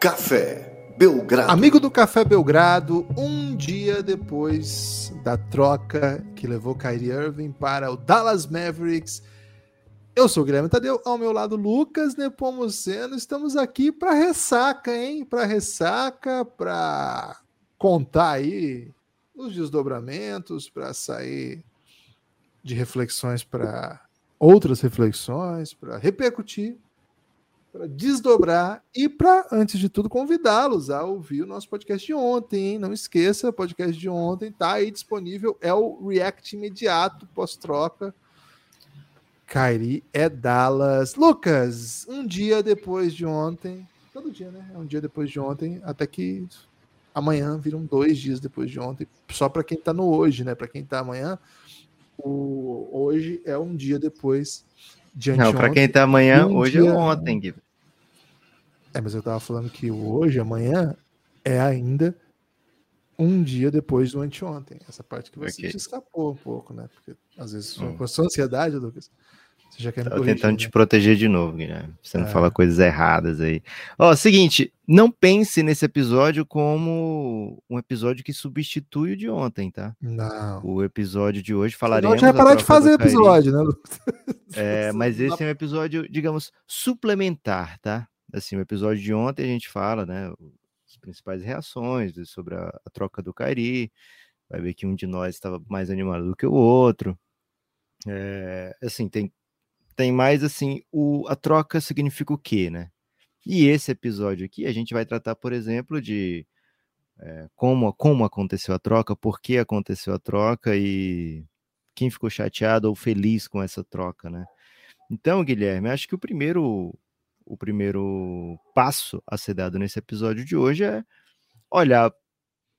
Café Belgrado. Amigo do Café Belgrado, um dia depois da troca que levou Kyrie Irving para o Dallas Mavericks. Eu sou o Guilherme Tadeu, ao meu lado Lucas Nepomuceno. Estamos aqui para ressaca, hein? Para ressaca, para contar aí os desdobramentos, para sair de reflexões para outras reflexões, para repercutir, para desdobrar e para, antes de tudo, convidá-los a ouvir o nosso podcast de ontem. Hein? Não esqueça, o podcast de ontem está aí disponível. É o React imediato, pós-troca. Kairi é Dallas. Lucas, um dia depois de ontem, todo dia, né? É um dia depois de ontem, até que amanhã viram dois dias depois de ontem, só para quem está no hoje, né? Para quem está amanhã, o hoje é um dia depois de Não, para quem está amanhã, um hoje é dia... é ontem, Guilherme. É, mas eu estava falando que hoje, amanhã, é ainda um dia depois do anteontem. Essa parte que você okay. escapou um pouco, né? Porque às vezes hum. com a sua ansiedade, Lucas, já quer me tentando né? te proteger de novo, Guilherme. Você não é. fala coisas erradas aí. Ó, seguinte, não pense nesse episódio como um episódio que substitui o de ontem, tá? Não. O episódio de hoje falaremos. Não, já parar de fazer episódio, né, Lucas? É, mas esse é um episódio, digamos, suplementar, tá? Assim, o episódio de ontem a gente fala, né? As principais reações sobre a, a troca do Kairi. Vai ver que um de nós estava mais animado do que o outro. É, assim, tem tem mais assim, o, a troca significa o quê, né? E esse episódio aqui a gente vai tratar, por exemplo, de é, como, como aconteceu a troca, por que aconteceu a troca e quem ficou chateado ou feliz com essa troca, né? Então, Guilherme, acho que o primeiro, o primeiro passo a ser dado nesse episódio de hoje é olhar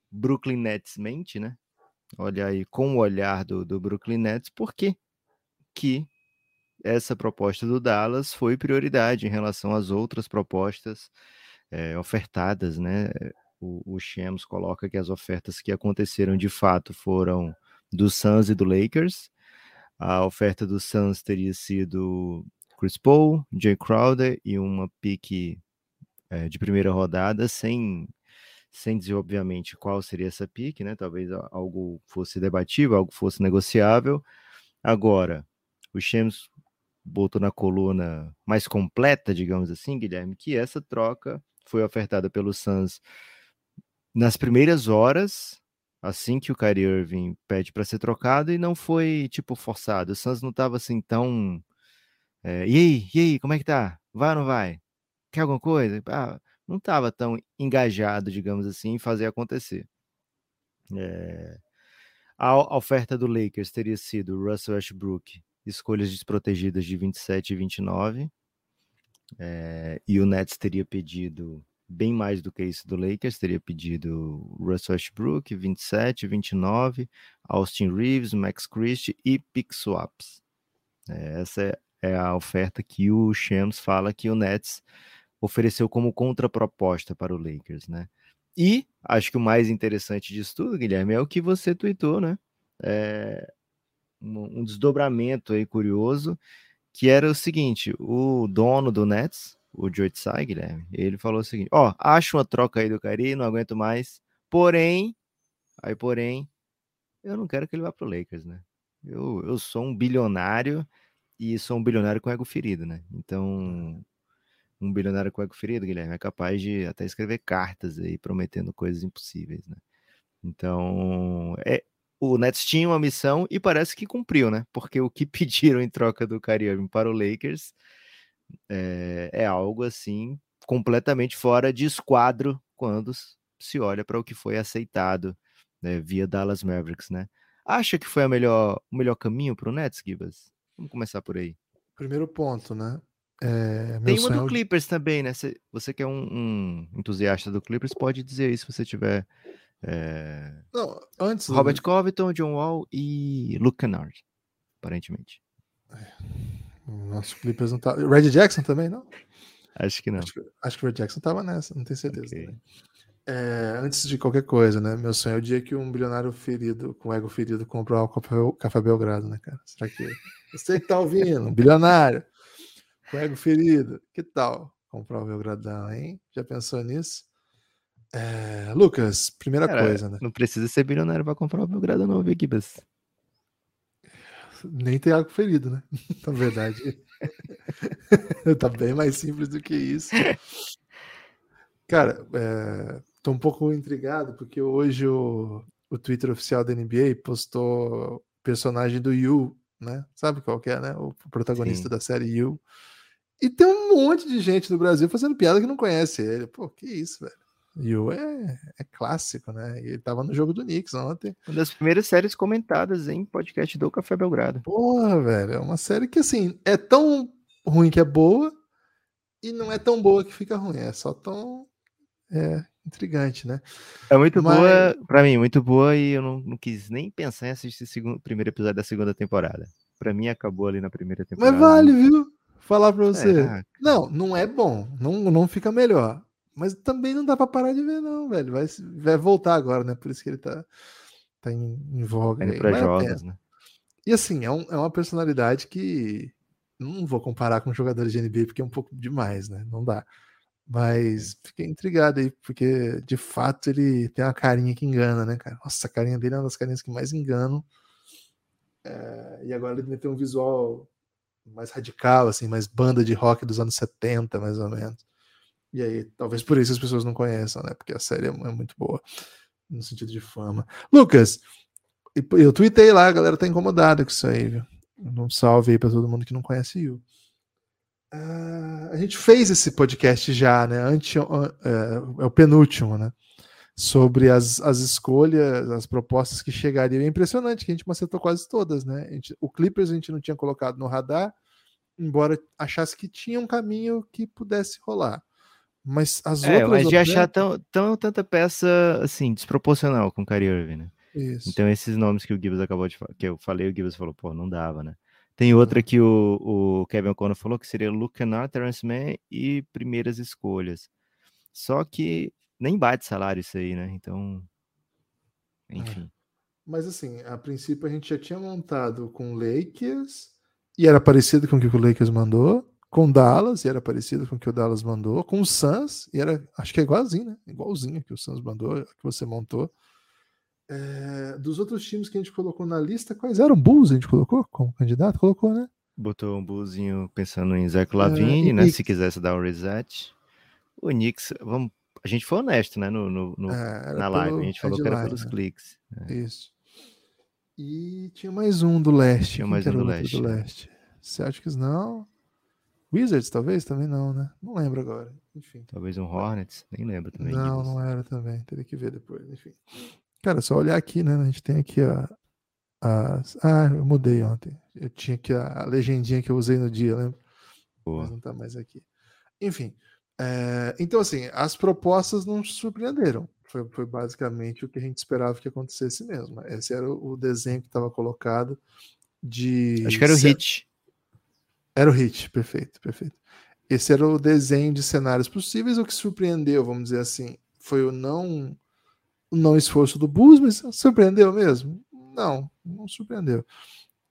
Brooklyn Nets mente, né? Olhar aí com o olhar do, do Brooklyn Nets, por que que essa proposta do Dallas foi prioridade em relação às outras propostas é, ofertadas, né? O, o Shams coloca que as ofertas que aconteceram de fato foram do Suns e do Lakers. A oferta do Suns teria sido Chris Paul, Jay Crowder e uma pique é, de primeira rodada, sem, sem dizer, obviamente, qual seria essa pique, né? Talvez algo fosse debatível, algo fosse negociável. Agora, o Shams botou na coluna mais completa, digamos assim, Guilherme, que essa troca foi ofertada pelo Suns nas primeiras horas, assim que o Kyrie Irving pede para ser trocado, e não foi, tipo, forçado. O Suns não estava assim tão... É, e aí, e aí, como é que tá? Vai ou não vai? Quer alguma coisa? Ah, não estava tão engajado, digamos assim, em fazer acontecer. É... A, oferta do Lakers teria sido Russell Westbrook escolhas desprotegidas de 27 e 29. É, e o Nets teria pedido bem mais do que isso do Lakers, teria pedido Russell Westbrook, 27, 29, Austin Reeves, Max Christie e pick swaps. É, essa é a oferta que o Shams fala que o Nets ofereceu como contraproposta para o Lakers, né? E acho que o mais interessante disso tudo, Guilherme, é o que você tweetou, né? É, um, desdobramento aí curioso, que era o seguinte: o dono do Nets, o Joe Tsai, Guilherme, ele falou o seguinte: ó, oh, acho uma troca aí do Cari, não aguento mais, porém, aí porém, eu não quero que ele vá pro Lakers, né? Eu, eu sou um bilionário e sou um bilionário com ego ferido, né? Então, um bilionário com ego ferido, Guilherme, é capaz de até escrever cartas aí prometendo coisas impossíveis, né? Então, é, o Nets tinha uma missão e parece que cumpriu, né? Porque o que pediram em troca do Kyrie para o Lakers é, é algo assim completamente fora de esquadro quando se olha para o que foi aceitado né, via Dallas Mavericks, né? Acha que foi a melhor, o melhor caminho para o Nets, Gibas? Vamos começar por aí. Primeiro ponto, né? É, Tem uma do Clippers também, né? Você, você que é um, um, entusiasta do Clippers, pode dizer isso se você tiver é... Não, antes. Robert do... Covington, John Wall e Luke Kennard, aparentemente. É. Nosso Clippers não tá. Red Jackson também, não? Acho que não. Acho que, acho que o Red Jackson tava nessa, não tenho certeza. Okay. É, antes de qualquer coisa, né? Meu sonho é o dia que um bilionário ferido, com ego ferido, compra o Café, Café Belgrado, né, cara? Será que. Você que tá ouvindo, um bilionário, com ego ferido, que tal? comprar o Belgradão, hein? Já pensou nisso? É, Lucas, primeira Cara, coisa, né? Não precisa ser bilionário para comprar o Belgradão, não, viu, Gibas? Nem tem algo ferido, né? Na verdade. tá bem mais simples do que isso. Cara, é, tô um pouco intrigado porque hoje o, o Twitter oficial da NBA postou personagem do Yu, né? Sabe qual que é, né? O protagonista Sim. da série Yu. E tem um monte de gente no Brasil fazendo piada que não conhece ele. Pô, que isso, velho. Yu é, é clássico, né? Ele tava no jogo do Knicks ontem. Uma das primeiras séries comentadas em podcast do Café Belgrado. Porra, velho. É uma série que, assim, é tão ruim que é boa e não é tão boa que fica ruim. É só tão é, intrigante, né? É muito Mas... boa, pra mim, muito boa e eu não, não quis nem pensar em assistir o segundo, primeiro episódio da segunda temporada. Pra mim, acabou ali na primeira temporada. Mas vale, viu? Falar pra você. É, não, não é bom. Não, não fica melhor. Mas também não dá pra parar de ver, não, velho. Vai, vai voltar agora, né? Por isso que ele tá, tá em, em voga. Indo pra jogos, né? E assim, é, um, é uma personalidade que não vou comparar com jogadores de NBA porque é um pouco demais, né? Não dá. Mas fiquei intrigado aí, porque de fato ele tem uma carinha que engana, né, cara? Nossa, a carinha dele é uma das carinhas que mais enganam. É, e agora ele tem um visual mais radical, assim, mais banda de rock dos anos 70, mais ou menos. E aí, talvez por isso as pessoas não conheçam, né? Porque a série é, é muito boa, no sentido de fama. Lucas, eu tuitei lá, a galera tá incomodada com isso aí, viu? Um salve aí pra todo mundo que não conhece Yu. Uh, a gente fez esse podcast já, né? Ante, uh, é o penúltimo, né? Sobre as, as escolhas, as propostas que chegariam. É impressionante que a gente acertou quase todas, né? Gente, o Clippers a gente não tinha colocado no radar, embora achasse que tinha um caminho que pudesse rolar. Mas as é, outras. Mas de achar tão, tão, tanta peça assim, desproporcional com o Kyrie Irving, né? Isso. Então, esses nomes que o Gibbs acabou de falar, que eu falei, o Gibbs falou, pô, não dava, né? Tem outra que o, o Kevin O'Connor falou que seria Luke Kennard, Terrence Mann e primeiras escolhas. Só que nem bate salário isso aí, né? Então, é. enfim. É. Mas assim, a princípio a gente já tinha montado com Lakers e era parecido com o que o Lakers mandou com Dallas, e era parecido com o que o Dallas mandou, com o Suns, e era, acho que é igualzinho, né? Igualzinho que o Suns mandou, que você montou. É, dos outros times que a gente colocou na lista, quais eram? Bulls a gente colocou como candidato? Colocou, né? Botou um Bullzinho pensando em Zach Lavine, é, né? Se quisesse dar um reset. O Knicks, vamos, a gente foi honesto, né? No, no, no é, na live, a gente falou que era pelos né? cliques. É. Isso. E tinha mais um do leste. Tinha mais um do leste. do leste. Celtics não. Wizards, talvez? Também não, né? Não lembro agora. Enfim. Talvez um Hornets, nem lembro também. Não, não era também. Teria que ver depois. Enfim. Cara, só olhar aqui, né? A gente tem aqui a. a... Ah, eu mudei ontem. Eu tinha aqui a, legendinha que eu usei no dia, lembra? Boa. Mas não tá mais aqui. Enfim. É... então, assim, as propostas não surpreenderam. Foi, foi, basicamente o que a gente esperava que acontecesse mesmo. Esse era o, o desenho que estava colocado de. Acho que era o hit. Era o hit, perfeito, perfeito. Esse era o desenho de cenários possíveis. O que surpreendeu, vamos dizer assim, foi o não o não esforço do Bulls, mas surpreendeu mesmo? Não, não surpreendeu.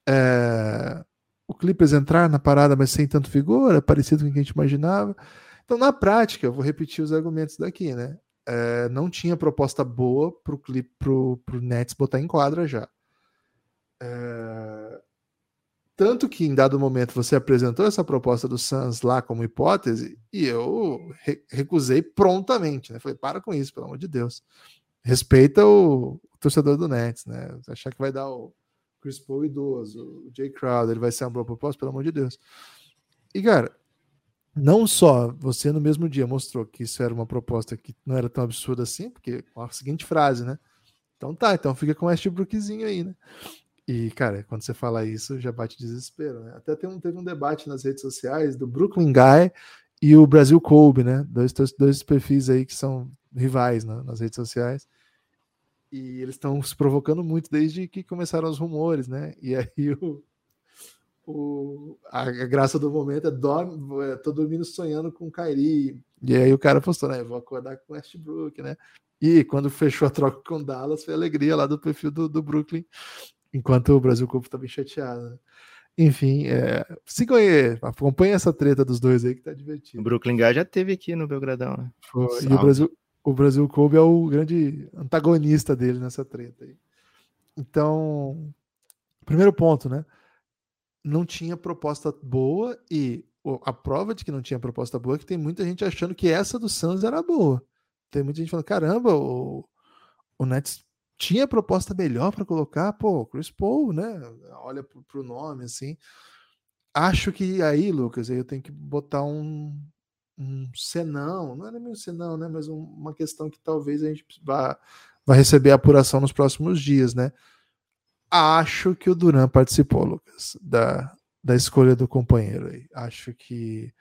É, o Clippers entrar na parada, mas sem tanto vigor, é parecido com o que a gente imaginava. Então, na prática, eu vou repetir os argumentos daqui, né? É, não tinha proposta boa para o pro, pro Nets botar em quadra já. É, tanto que em dado momento você apresentou essa proposta do Suns lá como hipótese e eu re recusei prontamente, né? Falei, para com isso, pelo amor de Deus. Respeita o, o torcedor do Nets, né? Achar que vai dar o Chris Paul idoso, o Jay Crowder, ele vai ser uma boa proposta, pelo amor de Deus. E, cara, não só você no mesmo dia mostrou que isso era uma proposta que não era tão absurda assim, porque com a seguinte frase, né? Então tá, então fica com o Westbrookzinho aí, né? E, cara, quando você fala isso, já bate desespero, né? Até um, teve um debate nas redes sociais do Brooklyn Guy e o Brasil Kobe, né? Dois, dois perfis aí que são rivais né? nas redes sociais. E eles estão se provocando muito desde que começaram os rumores, né? E aí o, o, a, graça do momento é, dorme, é tô dormindo sonhando com o Kyrie. E aí o cara postou, né? Vou acordar com Westbrook, né? E quando fechou a troca com Dallas, foi alegria lá do perfil do, do Brooklyn enquanto o Brasil Cup tá bem chateado. Né? Enfim, é, sigam aí, acompanha essa treta dos dois aí que tá divertido. O Brooklyn Guy já teve aqui no Belgradão, né? Foi, e o Brasil, o Brasil Kobe é o grande antagonista dele nessa treta aí. Então, primeiro ponto, né? Não tinha proposta boa e a prova de que não tinha proposta boa é que tem muita gente achando que essa do Suns era boa. Tem muita gente falando, caramba, o, o Nets tinha proposta melhor para colocar, pô, Chris Paul, né? Olha pro, pro nome assim. Acho que aí, Lucas, aí eu tenho que botar um, um senão, não nem um senão, né? Mas um, uma questão que talvez a gente vá, vá receber apuração nos próximos dias, né? Acho que o Duran participou, Lucas, da, da escolha do companheiro aí. Acho que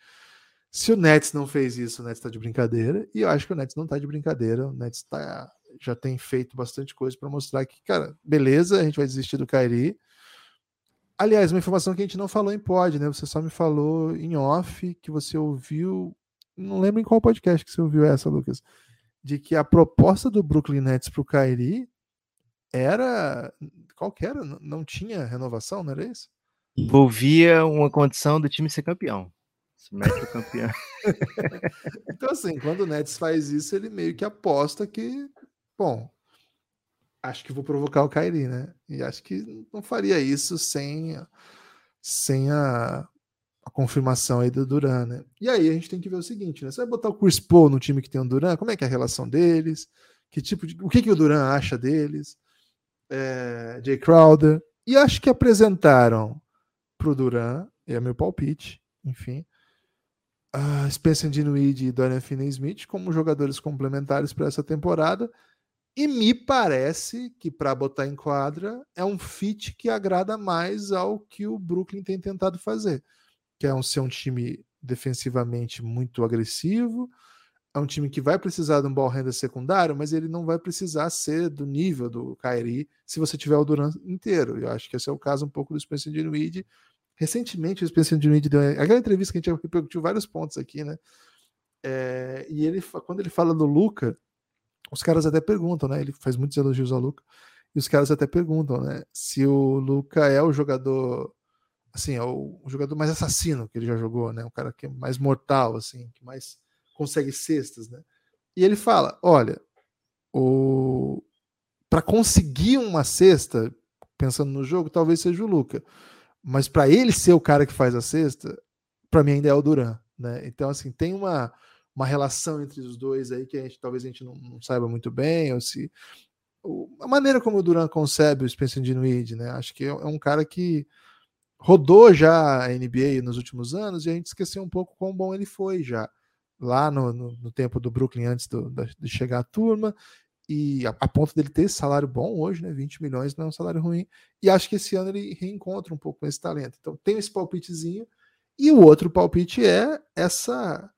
se o Nets não fez isso, o Nets está de brincadeira, e eu acho que o Nets não está de brincadeira, o Nets tá, já tem feito bastante coisa para mostrar que, cara, beleza, a gente vai desistir do Kairi. Aliás, uma informação que a gente não falou em pod, né? Você só me falou em off que você ouviu não lembro em qual podcast que você ouviu essa, Lucas, de que a proposta do Brooklyn Nets para o Kyrie era. Qual que era? Não tinha renovação, não era isso? Envolvia uma condição do time ser campeão. Se mete o campeão. então, assim, quando o Nets faz isso, ele meio que aposta que, bom, acho que vou provocar o Kyrie, né? E acho que não faria isso sem, sem a, a confirmação aí do Duran, né? E aí a gente tem que ver o seguinte, né? Você vai botar o Chris Paul no time que tem o Duran, como é que é a relação deles? Que tipo de, o que, que o Duran acha deles? É, Jay Crowder. E acho que apresentaram pro Duran, é meu palpite, enfim, uh, Spencer Dinwiddie e Dorian Finney-Smith como jogadores complementares para essa temporada. E me parece que para botar em quadra é um fit que agrada mais ao que o Brooklyn tem tentado fazer que é um, ser um time defensivamente muito agressivo, é um time que vai precisar de um ball handler secundário, mas ele não vai precisar ser do nível do Kyrie se você tiver o Durant inteiro. Eu acho que esse é o caso um pouco do Spencer Dinwiddie. Recentemente o Spencer Dinwiddie deu aquela entrevista que a gente repercutiu vários pontos aqui, né? É, e ele, quando ele fala do Luca, os caras até perguntam, né? Ele faz muitos elogios ao Luca, e os caras até perguntam, né? Se o Luca é o jogador assim, é o, jogador mais assassino que ele já jogou, né? O cara que é mais mortal, assim, que mais consegue cestas, né? E ele fala: olha, o para conseguir uma cesta, pensando no jogo, talvez seja o Luca, mas para ele ser o cara que faz a cesta, para mim ainda é o Duran, né? Então assim tem uma uma relação entre os dois aí que a gente, talvez a gente não, não saiba muito bem, ou se a maneira como o Duran concebe o Spencer Dinwiddie, né? Acho que é, é um cara que rodou já a NBA nos últimos anos e a gente esqueceu um pouco quão bom ele foi já lá no, no, no tempo do Brooklyn antes do, da, de chegar a turma e a, a, ponto dele ter salário bom hoje, né? 20 milhões não é um salário ruim. E acho que esse ano ele reencontra um pouco esse talento. Então tem esse palpitezinho. E o outro palpite é essa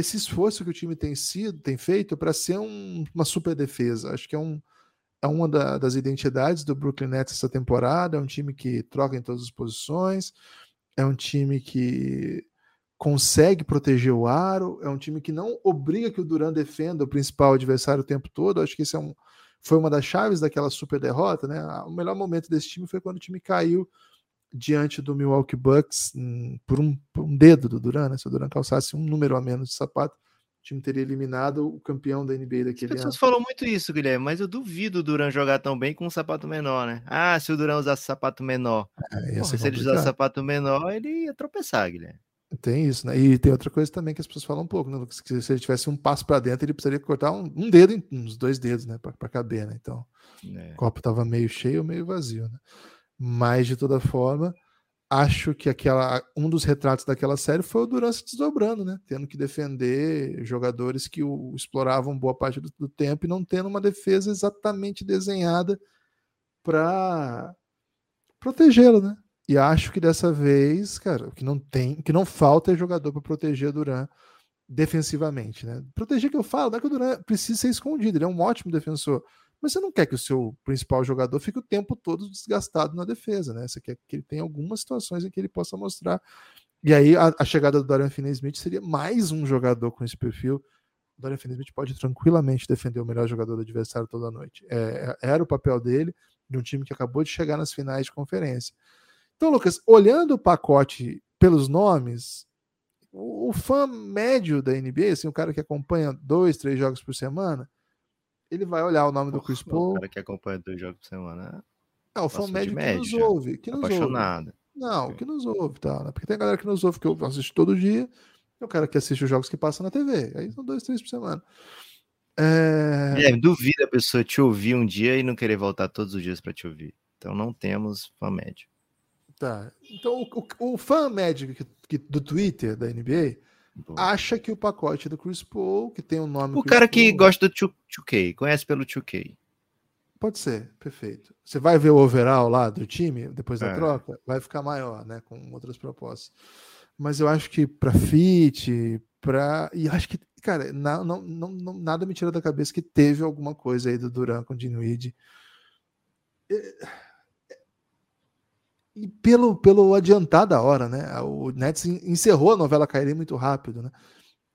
esse esforço que o time tem sido, tem feito para ser um, uma super defesa. Acho que é um, é uma da, das identidades do Brooklyn Nets essa temporada. É um time que troca em todas as posições, é um time que consegue proteger o aro, é um time que não obriga que o Duran defenda o principal adversário o tempo todo. Acho que isso é um, foi uma das chaves daquela super derrota. Né? O melhor momento desse time foi quando o time caiu diante do Milwaukee Bucks hum, por, um, por um dedo do Duran. Né? Se o Duran calçasse um número a menos de sapato, time teria eliminado o campeão da NBA daquele As pessoas ano. falam muito isso, Guilherme, mas eu duvido o Duran jogar tão bem com um sapato menor, né? Ah, se o Duran usasse sapato menor. É, Porra, se ele usasse sapato menor, ele ia tropeçar, Guilherme. Tem isso, né? E tem outra coisa também que as pessoas falam um pouco, né? Que se ele tivesse um passo para dentro, ele precisaria cortar um, um dedo, uns dois dedos, né? Para caber, né? Então, é. o copo estava meio cheio ou meio vazio, né? Mas, de toda forma, acho que aquela um dos retratos daquela série foi o Duran se desdobrando, né? Tendo que defender jogadores que o exploravam boa parte do, do tempo e não tendo uma defesa exatamente desenhada para protegê-lo, né? E acho que dessa vez, cara, o que não tem, que não falta é jogador para proteger Duran defensivamente, né? Proteger que eu falo, não é que o Duran precisa ser escondido, ele é um ótimo defensor mas você não quer que o seu principal jogador fique o tempo todo desgastado na defesa, né? Você quer que ele tenha algumas situações em que ele possa mostrar. E aí a, a chegada do Dorian Finney-Smith seria mais um jogador com esse perfil. O Dorian Finney-Smith pode tranquilamente defender o melhor jogador do adversário toda noite. É, é era o papel dele de um time que acabou de chegar nas finais de conferência. Então, Lucas, olhando o pacote pelos nomes, o, o, fã médio da NBA, assim, o cara que acompanha dois, três jogos por semana, ele vai olhar o nome Porra, do Chris Paul. O cara que acompanha dois jogos por semana. É, o fã médio, médio que nos ouve. Que nos apaixonado. Ouve. Não, que nos ouve, tá? Né? Porque tem galera que nos ouve que eu assisto todo dia, e o cara que assiste os jogos que passam na TV. Aí são dois, três por semana. É... é, duvida a pessoa te ouvir um dia e não querer voltar todos os dias para te ouvir. Então não temos fã médio. Tá. Então o, o, o fã médio que, que, do Twitter da NBA acha que o pacote do Chris Paul, que tem o um nome. O Chris cara que gosta do 2K, conhece pelo 2K. Pode ser, perfeito. Você vai ver o overall lá do time depois da é. troca, vai ficar maior, né? Com outras propostas. Mas eu acho que para fit, para e acho que, cara, não, não, não, nada me tira da cabeça que teve alguma coisa aí do Duran com o Dinwiddie. E pelo, pelo adiantar da hora, né? O Nets encerrou a novela Kyrie muito rápido, né?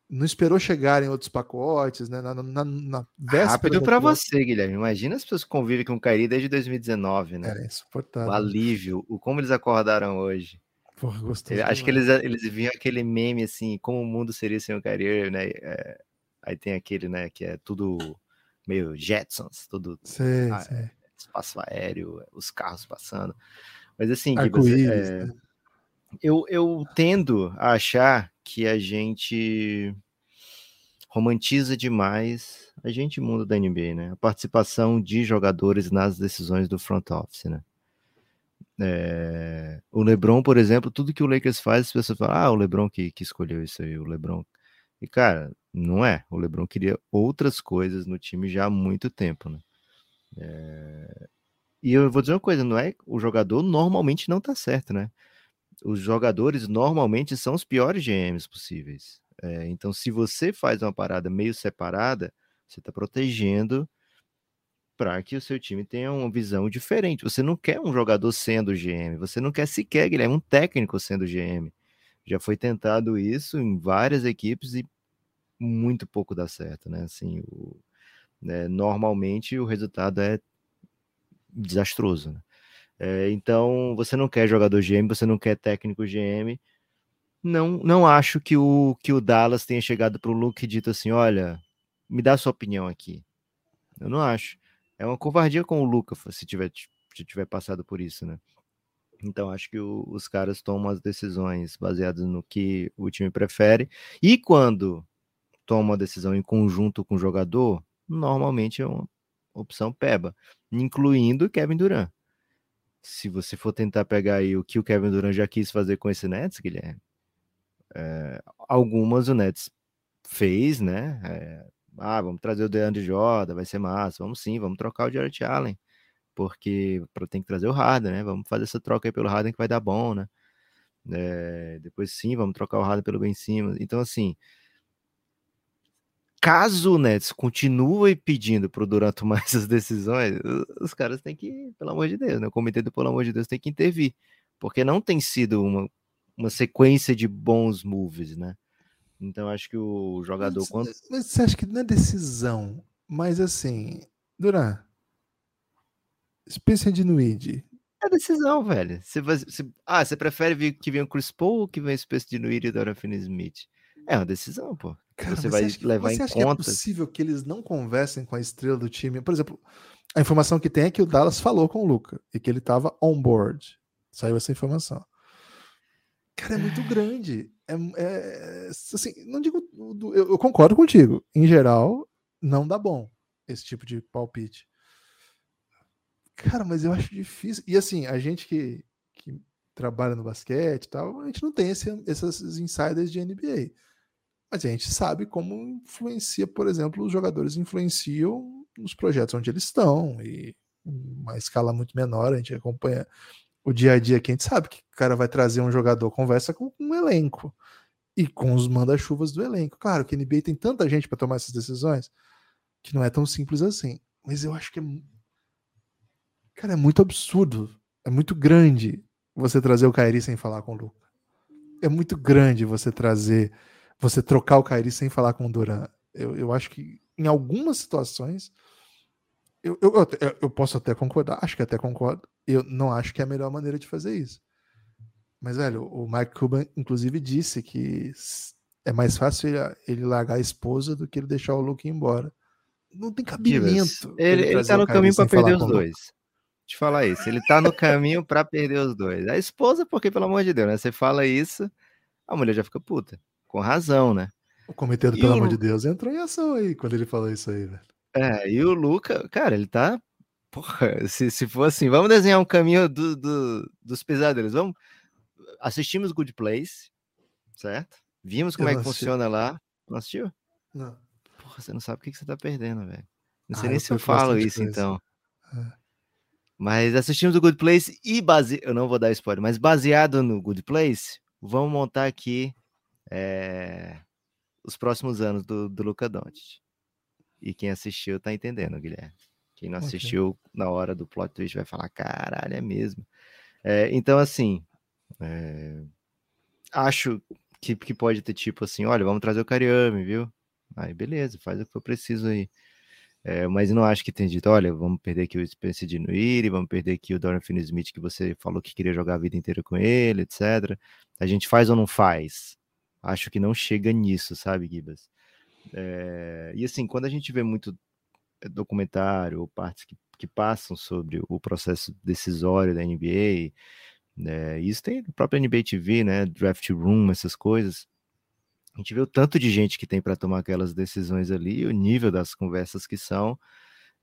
não esperou chegar em outros pacotes, né? Na, na, na Rápido para você, Guilherme. Imagina as pessoas que convivem com o Kairi desde 2019, né? É insuportável. O alívio, o como eles acordaram hoje. Porra, gostei. Acho que eles, eles viam aquele meme assim, como o mundo seria sem o Kairi, né? É, aí tem aquele, né, que é tudo meio Jetsons, tudo sei, ah, sei. espaço aéreo, os carros passando. Mas assim, é, né? eu, eu tendo a achar que a gente romantiza demais a gente mundo da NBA, né? A participação de jogadores nas decisões do front office, né? É... o LeBron, por exemplo, tudo que o Lakers faz, as pessoas falam, ah, o LeBron que, que escolheu isso aí, o LeBron. E cara, não é. O LeBron queria outras coisas no time já há muito tempo, né? É... E eu vou dizer uma coisa, não é? O jogador normalmente não tá certo, né? os jogadores normalmente são os piores GMs possíveis. É, então, se você faz uma parada meio separada, você está protegendo para que o seu time tenha uma visão diferente. Você não quer um jogador sendo GM, você não quer sequer, Guilherme, um técnico sendo GM. Já foi tentado isso em várias equipes e muito pouco dá certo, né? Assim, o, né, normalmente o resultado é desastroso. Né? É, então, você não quer jogador GM, você não quer técnico GM. Não, não acho que o, que o Dallas tenha chegado para o Luke e dito assim: olha, me dá sua opinião aqui. Eu não acho. É uma covardia com o Luca se tiver, se tiver passado por isso, né? Então, acho que o, os caras tomam as decisões baseadas no que o time prefere. E quando toma a decisão em conjunto com o jogador, normalmente é uma opção peba, incluindo Kevin Durant se você for tentar pegar aí o que o Kevin Durant já quis fazer com esse Nets, Guilherme, é, algumas o Nets fez, né? É, ah, vamos trazer o DeAndre Jordan, vai ser massa. Vamos sim, vamos trocar o Jarrett Allen, porque tem que trazer o Harden, né? Vamos fazer essa troca aí pelo Harden que vai dar bom, né? É, depois sim, vamos trocar o Harden pelo Ben Simmons. Então, assim, caso o Nets continue pedindo para o Durant tomar essas decisões, os caras têm que, pelo amor de Deus, né? O comitê do pelo amor de Deus tem que intervir, porque não tem sido uma, uma sequência de bons moves, né? Então acho que o jogador. Mas, quando... mas você acha que não é decisão, mas assim, Durant, Spencer de Nuide. É decisão, velho. Você, você, ah, você prefere que venha o Chris Paul ou que venha o Spencer de Nuide e o Dorian Finney-Smith? É uma decisão, pô. Cara, você vai acha, levar em acha conta. Que é possível que eles não conversem com a estrela do time? Por exemplo, a informação que tem é que o Dallas falou com o Luca e que ele estava on board. Saiu essa informação. Cara, é muito grande. É, é assim, não digo. Eu, eu, concordo contigo. Em geral, não dá bom esse tipo de palpite. Cara, mas eu acho difícil. E assim, a gente que, que trabalha no basquete e tal, a gente não tem esse, esses insiders de NBA. Mas a gente sabe como influencia, por exemplo, os jogadores influenciam nos projetos onde eles estão, e uma escala muito menor, a gente acompanha o dia a dia que a gente sabe que o cara vai trazer um jogador, conversa com um elenco e com os manda-chuvas do elenco. Claro que a NBA tem tanta gente para tomar essas decisões que não é tão simples assim. Mas eu acho que é. Cara, é muito absurdo. É muito grande você trazer o Kairi sem falar com o Luca. É muito grande você trazer você trocar o Kairi sem falar com o Duran. Eu, eu acho que em algumas situações eu, eu, eu, posso até concordar, acho que até concordo. Eu não acho que é a melhor maneira de fazer isso. Mas, velho, o Mike Cuban, inclusive, disse que é mais fácil ele, ele largar a esposa do que ele deixar o Luke ir embora. Não tem cabimento. Ele, ele, ele tá no caminho para perder os dois. Te falar isso. Ele tá no caminho para perder os dois. A esposa, porque, pelo amor de Deus, né? Você fala isso, a mulher já fica puta. Com razão, né? O comitê do Pelo o... Amor de Deus entrou em ação aí quando ele falou isso aí, velho. É, e o Luca, cara, ele tá. Porra, se, se for assim, vamos desenhar um caminho do, do, dos pesadelos. Vamos. Assistimos Good Place, certo? Vimos como eu é que funciona lá. Não assistiu? Não. Porra, você não sabe o que, que você tá perdendo, velho. Não sei ah, nem se eu falo isso, coisa. então. É. Mas assistimos o Good Place e base... eu não vou dar spoiler, mas baseado no Good Place, vamos montar aqui é... os próximos anos do, do Luca Doncic. E quem assistiu tá entendendo, Guilherme. Quem não assistiu okay. na hora do plot twist vai falar, caralho, é mesmo. É, então, assim, é, acho que, que pode ter tipo assim, olha, vamos trazer o Cariame, viu? Aí, beleza, faz o que eu preciso aí. É, mas não acho que tenha dito, olha, vamos perder aqui o Spencer Dinwiddie, vamos perder aqui o Dorian Finney-Smith, que você falou que queria jogar a vida inteira com ele, etc. A gente faz ou não faz? Acho que não chega nisso, sabe, Gibas? É, e assim, quando a gente vê muito eh, documentário ou partes que, que passam sobre o processo decisório da NBA, né, isso tem o próprio NBA TV, né, Draft Room, essas coisas. A gente vê o tanto de gente que tem para tomar aquelas decisões ali, o nível das conversas que são.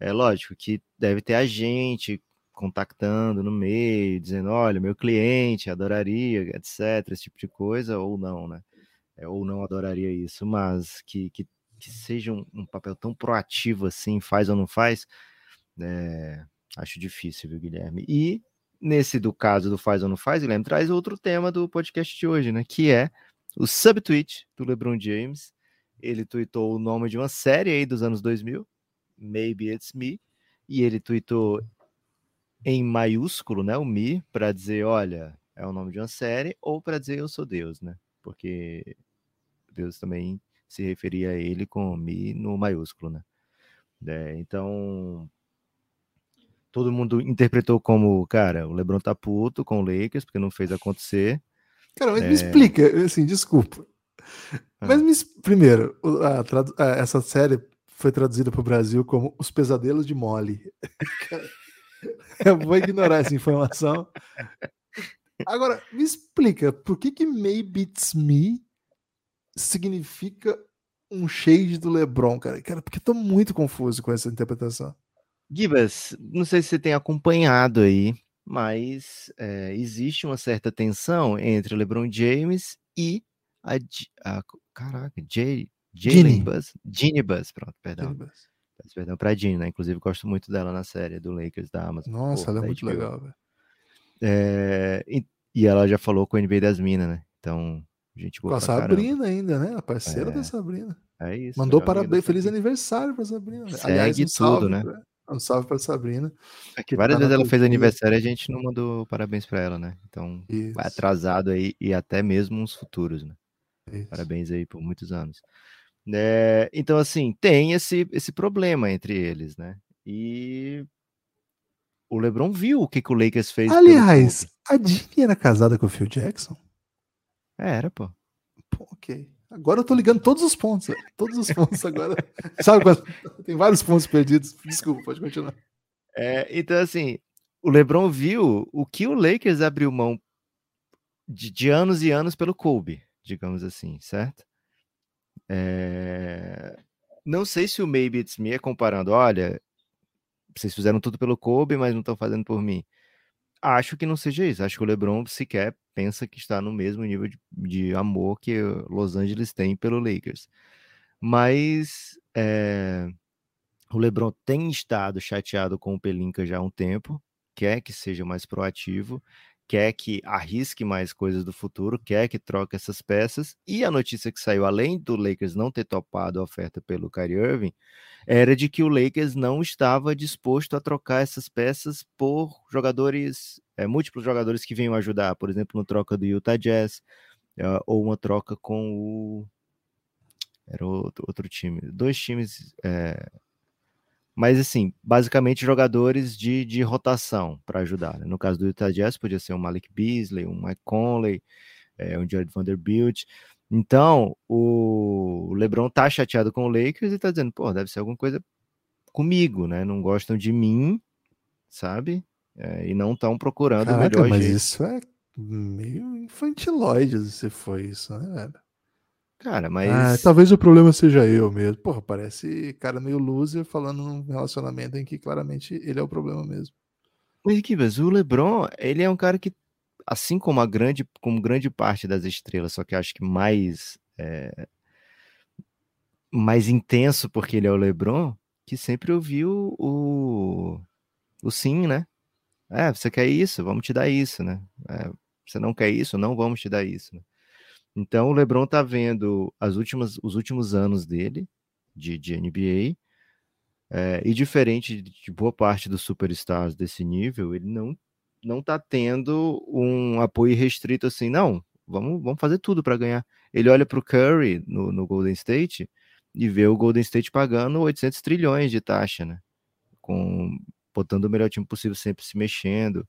É lógico que deve ter a gente contactando no meio, dizendo, olha, meu cliente adoraria, etc, esse tipo de coisa, ou não, né? É, ou não adoraria isso, mas que, que que seja um, um, papel tão proativo assim, faz ou não faz, é, acho difícil, viu, Guilherme? E nesse do caso do faz ou não faz, Guilherme traz outro tema do podcast de hoje, né? Que é o subtweet do LeBron James. Ele tweetou o nome de uma série aí dos anos 2000, Maybe It's Me, e ele tweetou em maiúsculo, né, o Me, para dizer, olha, é o nome de uma série, ou para dizer eu sou Deus, né? Porque Deus também se referia a ele com Mi no maiúsculo, né? É, então, todo mundo interpretou como, cara, o LeBron tá puto com o Lakers porque não fez acontecer. Cara, mas é... me explica, assim, desculpa. Ah. Mas me, primeiro, a, a, essa série foi traduzida para o Brasil como Os Pesadelos de Molly. Eu vou ignorar essa informação. Agora, me explica, por que que Maybe It's Me significa um shade do LeBron, cara? Cara, porque tô muito confuso com essa interpretação. Gibas, não sei se você tem acompanhado aí, mas é, existe uma certa tensão entre o LeBron James e a, a caraca, Jay, Jalen Buzz, Ginny Buzz, pronto, perdão. Buzz. Peço perdão pra Ginny, né? Inclusive gosto muito dela na série do Lakers da Amazon. Nossa, ela é muito HBO. legal, velho. É, e, e, ela já falou com o NBA das Minas, né? Então, Gente boa Com a Sabrina caramba. ainda, né? A parceira é. da Sabrina. É isso. Mandou parabéns, feliz aniversário pra Sabrina. Segue Aliás, um tudo, né? Pra, um salve pra Sabrina. É várias tá vezes ela fez aniversário e a gente não mandou parabéns pra ela, né? Então, isso. vai atrasado aí e até mesmo uns futuros, né? Isso. Parabéns aí por muitos anos. É, então, assim, tem esse, esse problema entre eles, né? E o LeBron viu o que, que o Lakers fez. Aliás, a Dini era casada com o Phil Jackson? Era, pô. pô. Ok. Agora eu tô ligando todos os pontos. Todos os pontos agora. Sabe quando... Tem vários pontos perdidos. Desculpa, pode continuar. É, então, assim, o LeBron viu o que o Lakers abriu mão de, de anos e anos pelo Kobe, digamos assim, certo? É... Não sei se o Maybe It's Me é comparando, olha, vocês fizeram tudo pelo Kobe, mas não estão fazendo por mim. Acho que não seja isso. Acho que o LeBron sequer pensa que está no mesmo nível de, de amor que Los Angeles tem pelo Lakers. Mas é, o LeBron tem estado chateado com o Pelinka já há um tempo, quer que seja mais proativo, quer que arrisque mais coisas do futuro, quer que troque essas peças. E a notícia que saiu, além do Lakers não ter topado a oferta pelo Kyrie Irving, era de que o Lakers não estava disposto a trocar essas peças por jogadores, é, múltiplos jogadores que venham ajudar, por exemplo, no troca do Utah Jazz, é, ou uma troca com o. Era outro, outro time. Dois times. É... Mas, assim, basicamente jogadores de, de rotação para ajudar. Né? No caso do Utah Jazz, podia ser um Malik Beasley, um Mike Conley, é, um Jared Vanderbilt. Então, o LeBron tá chateado com o Lakers e tá dizendo, pô, deve ser alguma coisa comigo, né? Não gostam de mim, sabe? É, e não estão procurando Caraca, o melhor mas jeito. isso é meio infantilóide se foi isso, né, velho? Cara, Ah, mas. talvez o problema seja eu mesmo. Porra, parece cara meio loser falando num relacionamento em que claramente ele é o problema mesmo. Mas, Kibas, o LeBron, ele é um cara que, assim como a grande, como grande parte das estrelas, só que acho que mais. é, mais intenso porque ele é o LeBron, que sempre ouviu o, o sim, né? É, você quer isso? Vamos te dar isso, né? É, você não quer isso? Não vamos te dar isso. né? Então o LeBron tá vendo as últimas, os últimos anos dele de, de NBA é, e diferente de boa parte dos superstars desse nível, ele não não tá tendo um apoio restrito assim, não. Vamos, vamos fazer tudo para ganhar. Ele olha para o Curry no, no Golden State e vê o Golden State pagando 800 trilhões de taxa, né? Com botando o melhor time possível, sempre se mexendo,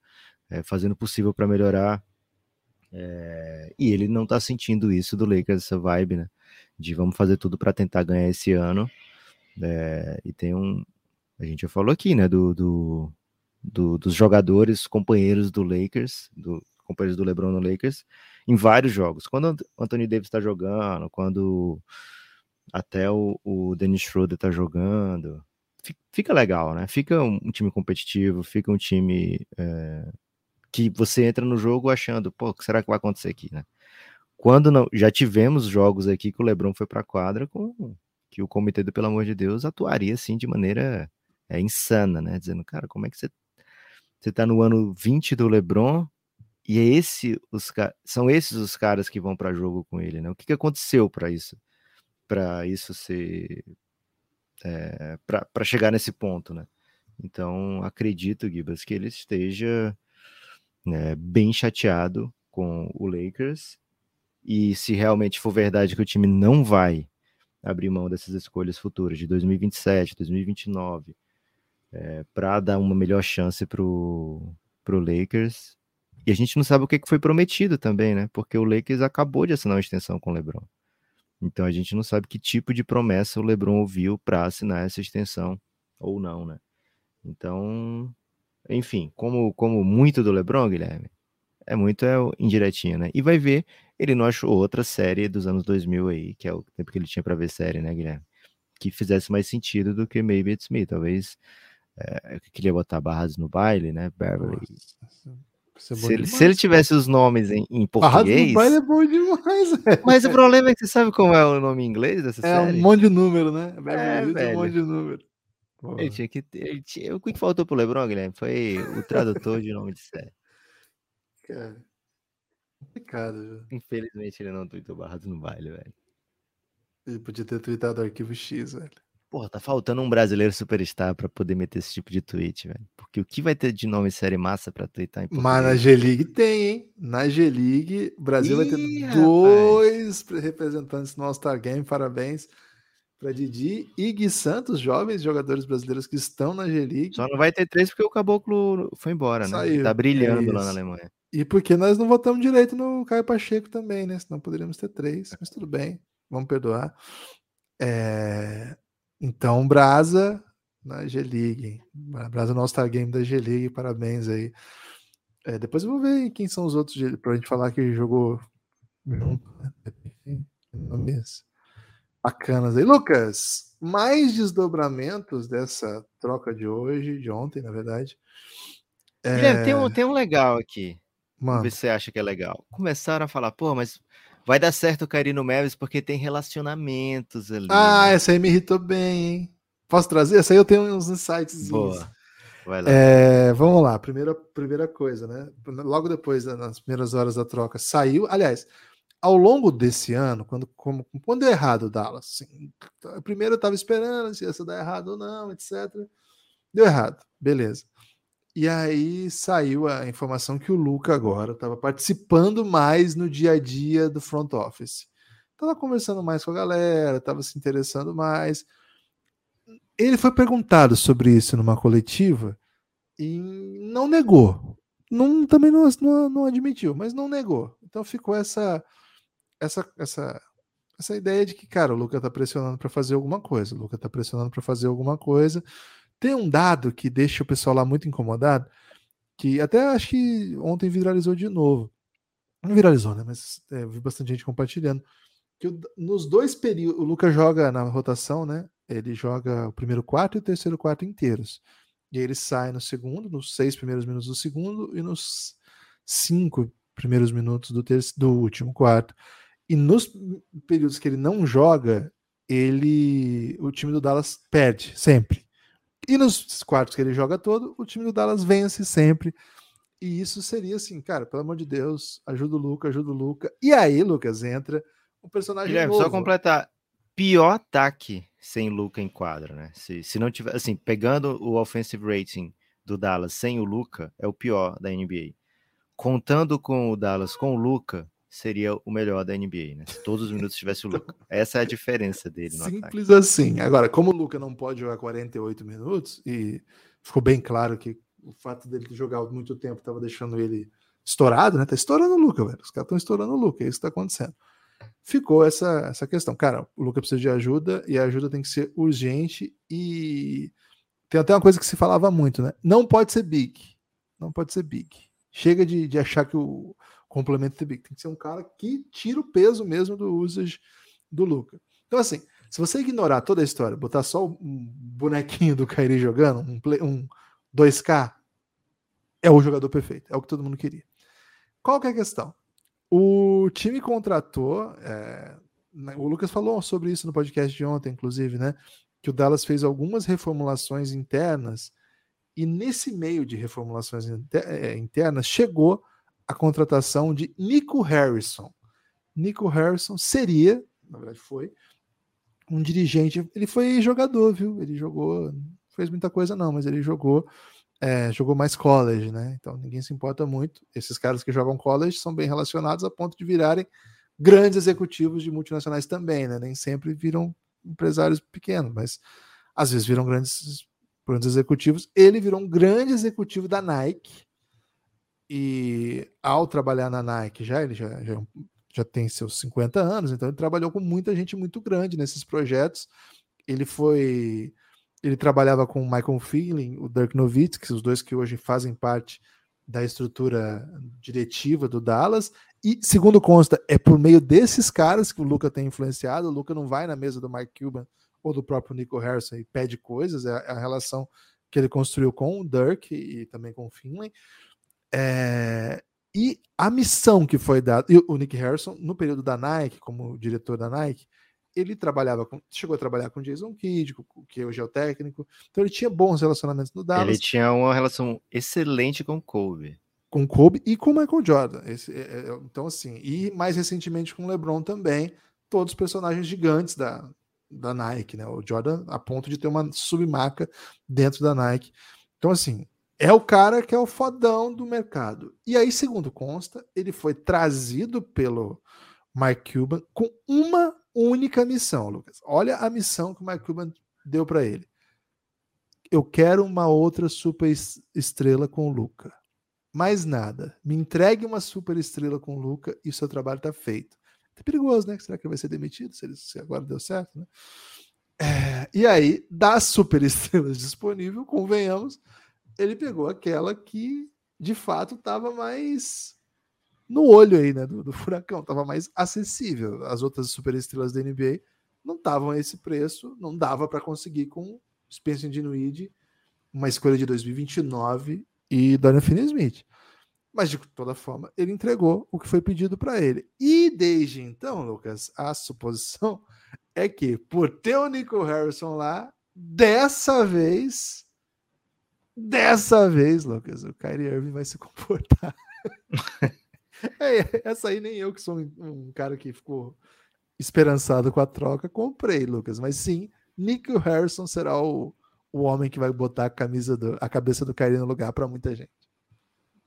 é, fazendo o possível para melhorar. É, e ele não tá sentindo isso do Lakers, essa vibe, né? De vamos fazer tudo para tentar ganhar esse ano. É, e tem um. A gente já falou aqui, né? Do, do, do- dos jogadores, companheiros do Lakers, do, companheiros do LeBron no Lakers, em vários jogos. Quando o Anthony Davis está jogando, quando até o, o Dennis Schroeder está jogando, fi- fica legal, né? Fica um time competitivo, fica um time é, que você entra no jogo achando, pô, o que será que vai acontecer aqui, né? Quando não, já tivemos jogos aqui que o LeBron foi para a quadra com que o comitê do pelo amor de Deus atuaria assim de maneira é, insana, né? Dizendo, cara, como é que você você tá no ano 20 do LeBron e é esse os são esses os caras que vão para jogo com ele, né? O que, que aconteceu para isso? Para isso ser é, para chegar nesse ponto, né? Então, acredito, Gibas, que ele esteja né, bem chateado com o Lakers. E se realmente for verdade que o time não vai abrir mão dessas escolhas futuras de 2027, 2029, é, para dar uma melhor chance pro, pro Lakers. E a gente não sabe o que foi prometido também, né? Porque o Lakers acabou de assinar uma extensão com o LeBron. Então a gente não sabe que tipo de promessa o LeBron ouviu para assinar essa extensão ou não, né? Então, enfim, como, como muito do LeBron, Guilherme, é muito é indiretinho, né? E vai ver, ele não achou outra série dos anos 2000 aí, que é o tempo que ele tinha para ver série, né, Guilherme? Que fizesse mais sentido do que Maybe It's Me. Talvez é, eu queria botar barras no baile, né? Beverly. Nossa, é bom Se ele, se ele tivesse os nomes em, em português. no baile é bom demais, velho. Mas o problema é que você sabe como é o nome em inglês dessa É série? um monte de número, né? Beverly Hills é um monte de número. Ele tinha que ter. Ele tinha, o que faltou pro Lebron, Guilherme? Foi o tradutor de nome de série. Cara, complicado, viu? Infelizmente ele não tweetou barrado no baile, velho. Ele podia ter tweetado arquivo X, velho. Porra, tá faltando um brasileiro superstar pra poder meter esse tipo de tweet, velho. Porque o que vai ter de nome série massa pra tweetar em Mas na? G-League tem, hein? Na G-League, o Brasil vai ter Ih, dois representantes no All-Star Game. Parabéns para Didi e Gui Santos, jovens jogadores brasileiros que estão na G-League. Só não vai ter três porque o Caboclo foi embora, né? Ele Saiu, tá é brilhando lá na. Alemanha. E porque nós não votamos direito no Caio Pacheco também, né? Senão poderíamos ter três, mas tudo bem, vamos perdoar. É, Então, Brasa na G-League, Brasa no All-Star Game da G-League, parabéns aí. É, depois eu vou ver quem são os outros G- pra gente falar que jogou junto, né? Nomes bacanas aí. Lucas, mais desdobramentos dessa troca de hoje, de ontem, na verdade. Guilherme, tem É, um, tem um legal aqui. Mano, você acha que é legal. Começaram a falar, pô, mas vai dar certo o Cair no Mavis porque tem relacionamentos ali. Ah, essa aí me irritou bem, hein? Posso trazer? Essa aí eu tenho uns insights. Boa. Vai lá. É, vamos lá, primeira, primeira coisa, né? Logo depois, nas primeiras horas da troca, saiu. Aliás, ao longo desse ano, quando, como, quando deu errado o Dallas, assim, primeiro eu tava esperando se ia dar errado ou não, etc. Deu errado, beleza. E aí saiu a informação que o Luca agora estava participando mais no dia a dia do front office. Tava conversando mais com a galera, tava se interessando mais. Ele foi perguntado sobre isso numa coletiva e não negou. Não, também não, não, não admitiu, mas não negou. Então ficou essa, essa, essa, essa ideia de que, cara, o Luca tá pressionando para fazer alguma coisa. O Luca tá pressionando para fazer alguma coisa. Tem um dado que deixa o pessoal lá muito incomodado, que até acho que ontem viralizou de novo. Não viralizou, né? Mas é, vi bastante gente compartilhando. Que nos dois períodos, o Lucas joga na rotação, né? Ele joga o primeiro quarto e o terceiro quarto inteiros. E aí ele sai no segundo, nos seis primeiros minutos do segundo e nos cinco primeiros minutos do, do último quarto. E nos períodos que ele não joga, ele o time do Dallas perde sempre. E nos quartos que ele joga todo, o time do Dallas vence sempre. E isso seria assim, cara, pelo amor de Deus, ajuda o Luca, ajuda o Luca. E aí, Lucas, entra um personagem Guilherme, novo. Só completar, pior ataque sem Luca em quadra, né? Se, se não tiver, assim, pegando o offensive rating do Dallas sem o Luca, é o pior da NBA. Contando com o Dallas com o Luca, seria o melhor da NBA, né? Se todos os minutos tivesse o Luca. Essa é a diferença dele no Simples ataque. assim. Agora, como o Luca não pode jogar 48 minutos, e ficou bem claro que o fato dele jogar muito tempo estava deixando ele estourado, né? Tá estourando o Luca, velho. Os caras estão estourando o Luca, é isso que tá acontecendo. Ficou essa, essa questão. Cara, o Luca precisa de ajuda e a ajuda tem que ser urgente e tem até uma coisa que se falava muito, né? Não pode ser big. Não pode ser big. Chega de, de achar que o complemento big. Tem que ser um cara que tira o peso mesmo do usage do Luca. Então, assim, se você ignorar toda a história, botar só um bonequinho do Kairi jogando, um, play, um 2K, é o jogador perfeito. É o que todo mundo queria. Qual que é a questão? O time contratou. É, o Lucas falou sobre isso no podcast de ontem, inclusive, né? Que o Dallas fez algumas reformulações internas e nesse meio de reformulações é, internas chegou a contratação de Nico Harrison. Nico Harrison seria, na verdade foi, um dirigente. Ele foi jogador, viu? Ele jogou, não fez muita coisa não, mas ele jogou é, jogou mais college, né? Então ninguém se importa muito. Esses caras que jogam college são bem relacionados a ponto de virarem grandes executivos de multinacionais também, né? Nem sempre viram empresários pequenos, mas às vezes viram grandes, grandes executivos. Ele virou um grande executivo da Nike e ao trabalhar na Nike já ele já, já, já tem seus 50 anos, então ele trabalhou com muita gente muito grande nesses projetos. Ele foi ele trabalhava com o Michael Feeling, o Dirk Nowitzki, os dois que hoje fazem parte da estrutura diretiva do Dallas. E, segundo consta, é por meio desses caras que o Luca tem influenciado. O Luca não vai na mesa do Mike Cuban ou do próprio Nico Harrison e pede coisas. É a relação que ele construiu com o Dirk e também com o Finley. É... E a missão que foi dada. E o Nick Harrison, no período da Nike, como diretor da Nike, ele trabalhava com, chegou a trabalhar com Jason Kidd, que hoje é o técnico, então ele tinha bons relacionamentos no Dallas. Ele tinha uma relação excelente com o Kobe. Com Kobe e com o Michael Jordan. Esse, é, é, então, assim, e mais recentemente com o LeBron também, todos personagens gigantes da, da Nike, né? O Jordan a ponto de ter uma submarca dentro da Nike. Então, assim, é o cara que é o fodão do mercado. E aí, segundo consta, ele foi trazido pelo Mike Cuban com uma única missão, Lucas. Olha a missão que o Mike Cuban deu para ele. Eu quero uma outra super estrela com o Luca. Mais nada. Me entregue uma super estrela com o Luca e o seu trabalho está feito. É perigoso, né? Será que ele vai ser demitido se, ele, se agora deu certo, né? É, e aí, das super estrelas disponíveis, convenhamos, ele pegou aquela que de fato estava mais no olho aí, né, do, do furacão, estava mais acessível. As outras superestrelas da NBA não estavam a esse preço, não dava para conseguir com Spencer Dinwiddie, uma escolha de 2029 e Dorian Finney-Smith. Mas de toda forma, ele entregou o que foi pedido para ele. E desde então, Lucas, a suposição é que por ter o Nico Harrison lá, dessa vez, dessa vez, Lucas, o Kyrie Irving vai se comportar É, essa aí nem eu, que sou um, um, cara que ficou esperançado com a troca, comprei, Lucas. Mas sim, Nick Harrison será o, o homem que vai botar a camisa do, a cabeça do Kyrie no lugar para muita gente.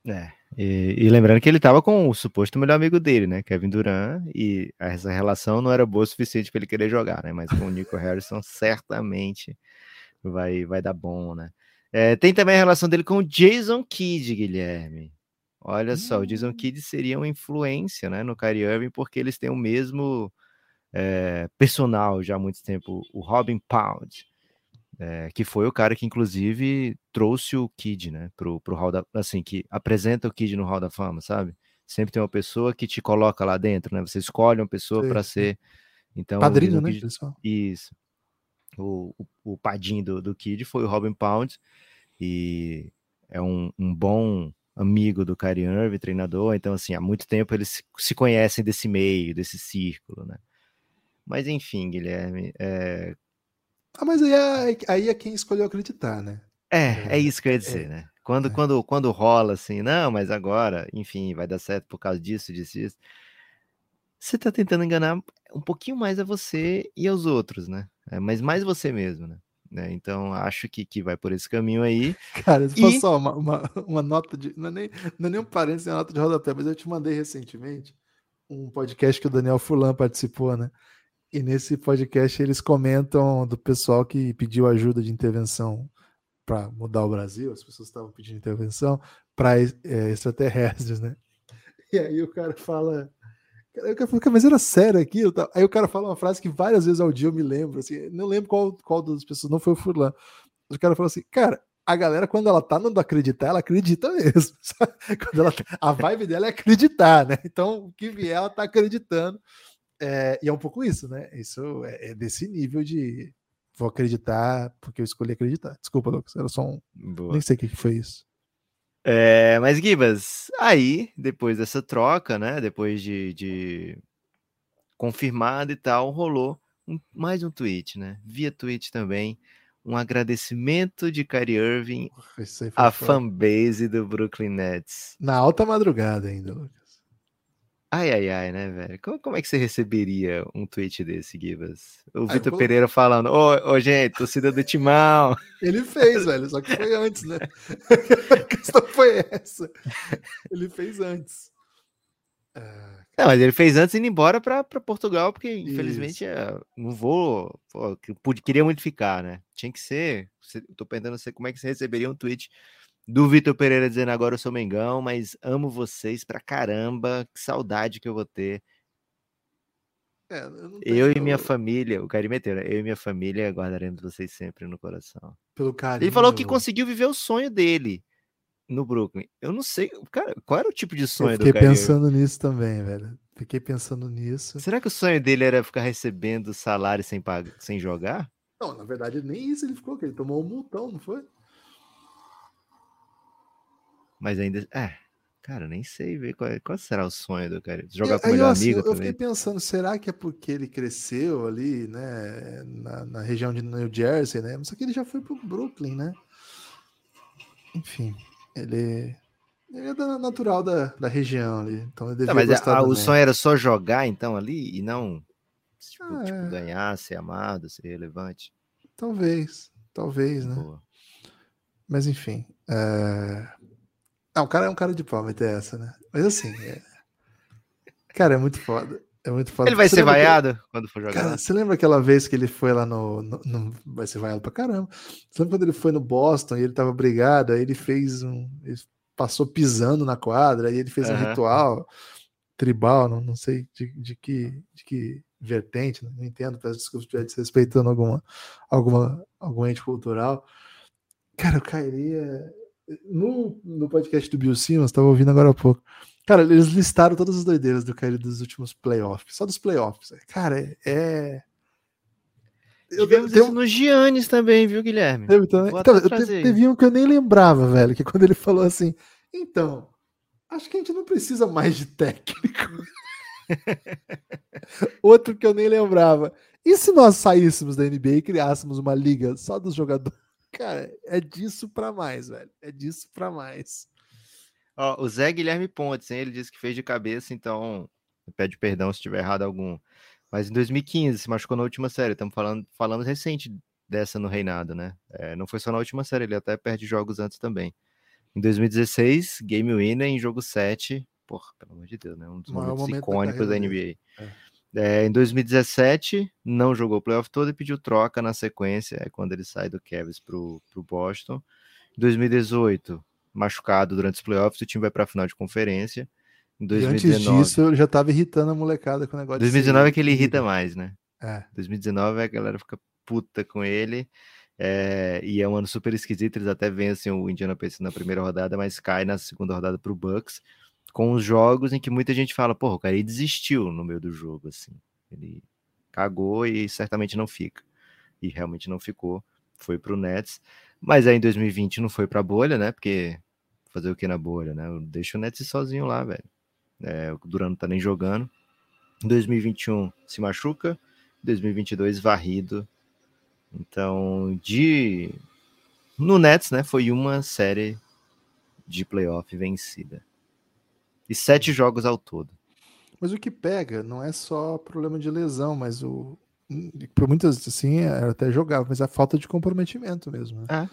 É, e, e, lembrando que ele estava com o suposto melhor amigo dele, né, Kevin Durant, e essa relação não era boa o suficiente para ele querer jogar, né, mas com o Nico Harrison certamente vai, vai dar bom, né? É, tem também a relação dele com o Jason Kidd, Guilherme. Olha só, o Jason Hum. Kidd seria uma influência né, no Kyrie Irving, porque eles têm o mesmo é, personal já há muito tempo, o Robin Pound, é, que foi o cara que, inclusive, trouxe o Kidd né, pro, pro Hall da, assim, que apresenta o Kidd no Hall da Fama, sabe? Sempre tem uma pessoa que te coloca lá dentro, né? Você escolhe uma pessoa para ser. Então, Padrinho, né? Kidd- isso. O, o, o padinho do, do Kid foi o Robin Pound e é um, um bom amigo do Kyrie Irving, treinador. Então, assim, há muito tempo eles se- conhecem desse meio, desse círculo, né? Mas, enfim, Guilherme, é, Ah, mas aí é, aí é quem escolheu acreditar, né? é, é isso que eu ia dizer, né? Quando, é. quando, quando rola assim, não, mas agora, enfim, vai dar certo por causa disso, disso, disso. Você tá tentando enganar um pouquinho mais a você e aos outros, né? É, mas mais você mesmo, né? Né, Então, acho que, que vai por esse caminho aí. Cara, E- só uma, uma, uma nota de. Não é, nem, não é nem um parênteses, é uma nota de rodapé, mas eu te mandei recentemente um podcast que o Daniel Furlan participou, né? E nesse podcast eles comentam do pessoal que pediu ajuda de intervenção para mudar o Brasil, as pessoas estavam pedindo intervenção para extraterrestres, né? E aí o cara fala. Fala, "Cara, mas era sério aquilo? tal?" Aí o cara fala uma frase que várias vezes ao dia eu me lembro, assim, não lembro qual, qual das pessoas, não foi o Furlan. O cara falou assim, cara, a galera, quando ela tá não acreditar, ela acredita mesmo. sabe? Quando ela, tá, a vibe dela é acreditar, né? Então, o que vier, ela tá acreditando. É, e é um pouco isso, né? Isso é, é desse nível de vou acreditar porque eu escolhi acreditar. Desculpa, Lucas, era só um. Boa. Nem sei o que, que foi isso. É, mas, Gibas, aí, depois dessa troca, né? Depois de, de confirmado e tal, rolou um- mais um tweet, né? Via tweet também, um agradecimento de Kyrie Irving à fanbase do Brooklyn Nets. Na alta madrugada ainda, Lucas. Ai, ai, ai, né, velho? Como, como é que você receberia um tweet desse, Gibas? O Ah, Vitor colo- Pereira falando, ô, ô, gente, torcida do Timão. Ele fez, velho, só que foi antes, né? A questão foi essa. Ele fez antes. Ah, Não, mas ele fez antes indo embora pra Portugal, porque infelizmente é, não vou. Pô, queria muito ficar, né? Tinha que ser. Tô perguntando você como é que você receberia um tweet do Vitor Pereira dizendo agora eu sou Mengão, mas amo vocês pra caramba, que saudade que eu vou ter. é, eu, Eu e minha família, o Cari meteu, né? Eu e minha família guardaremos vocês sempre no coração. Pelo carinho. Ele falou que conseguiu viver o sonho dele no Brooklyn. Eu não sei, cara, qual era o tipo de Eu sonho do fiquei Kyrie Irving? pensando nisso também, velho. Fiquei pensando nisso. Será que o sonho dele era ficar recebendo salário sem pagar, sem jogar? Não, na verdade, nem isso ele ficou, que ele tomou um multão, não foi? Mas ainda. É, cara, nem sei ver qual, é- qual será o sonho do cara. Jogar com o melhor assim, amigo eu, eu fiquei também. pensando, será que é porque ele cresceu ali, né, na, na região de New Jersey, né? Só que ele já foi pro Brooklyn, né? Enfim, ele, ele é da, natural da, da região ali, então ele devia Tá, mas gostar a- o também. sonho era só jogar então ali e não tipo, Ah, tipo, é. ganhar, ser amado, ser relevante. Talvez, talvez, né? Boa. Mas enfim. É... Ah, o cara é um cara de pau, vai ter essa, né? Mas assim, é... cara, é muito foda. É muito foda. Ele vai Você ser lembra que- vaiado quando for jogar? Cara, você lembra aquela vez que ele foi lá no, no- no- Vai ser vaiado pra caramba. Você lembra quando ele foi no Boston e ele tava brigado? Aí ele fez um. Ele passou pisando na quadra e ele fez um Aham. ritual tribal, não, não sei de, de que, de que vertente, não entendo, peço desculpas se estiver desrespeitando alguma, alguma, algum ente cultural. Cara, eu cairia. No, no podcast do Bill Simmons, tava ouvindo agora há pouco. Cara, eles listaram todas as doideiras do Kyrie dos últimos playoffs, só dos playoffs. Cara, é. é... Eu, Tivemos tenho- isso no Giannis também, viu, Guilherme? Então, eu te- teve um que eu nem lembrava, velho, que quando ele falou assim, então, acho que a gente não precisa mais de técnico. Outro que eu nem lembrava. E se nós saíssemos da NBA e criássemos uma liga só dos jogadores? Cara, é disso pra mais, velho. É disso pra mais. Ó, o Zé Guilherme Pontes, hein, ele disse que fez de cabeça, então pede perdão se tiver errado algum. Mas em 2015 se machucou na última série. Estamos falando, falando recente dessa no reinado, né? É, não foi só na última série, ele até perde jogos antes também. Em 2016, Game Winner em jogo 7. Porra, pelo amor de Deus, né? Um dos momentos momento da icônicos da carreira NBA. É. É, em 2017, não jogou o playoff todo e pediu troca na sequência, é quando ele sai do Cavs para o Boston. Em 2018, machucado durante os playoffs, o time vai para a final de conferência. Em 2019, e antes disso, ele já estava irritando a molecada com o negócio 2019 é que ele irrita mais, né? É. 2019 a galera fica puta com ele. É, e é um ano super esquisito. Eles até vencem o Indiana Pacers na primeira rodada, mas cai na segunda rodada para o Bucks com os jogos em que muita gente fala, porra, o cara ele desistiu no meio do jogo, assim. Ele cagou e certamente não fica. E realmente não ficou. Foi pro Nets. Mas aí em 2020 não foi pra bolha, né? Porque fazer o que na bolha, né? Deixa o Nets sozinho lá, velho. É, o Duran não tá nem jogando. Em 2021 se machuca. 2022 varrido. Então, de no Nets, né, foi uma série de playoff vencida e sete jogos ao todo. Mas o que pega não é só problema de lesão, mas o. Por muitas, assim, era até jogável, mas a falta de comprometimento mesmo. Né? É.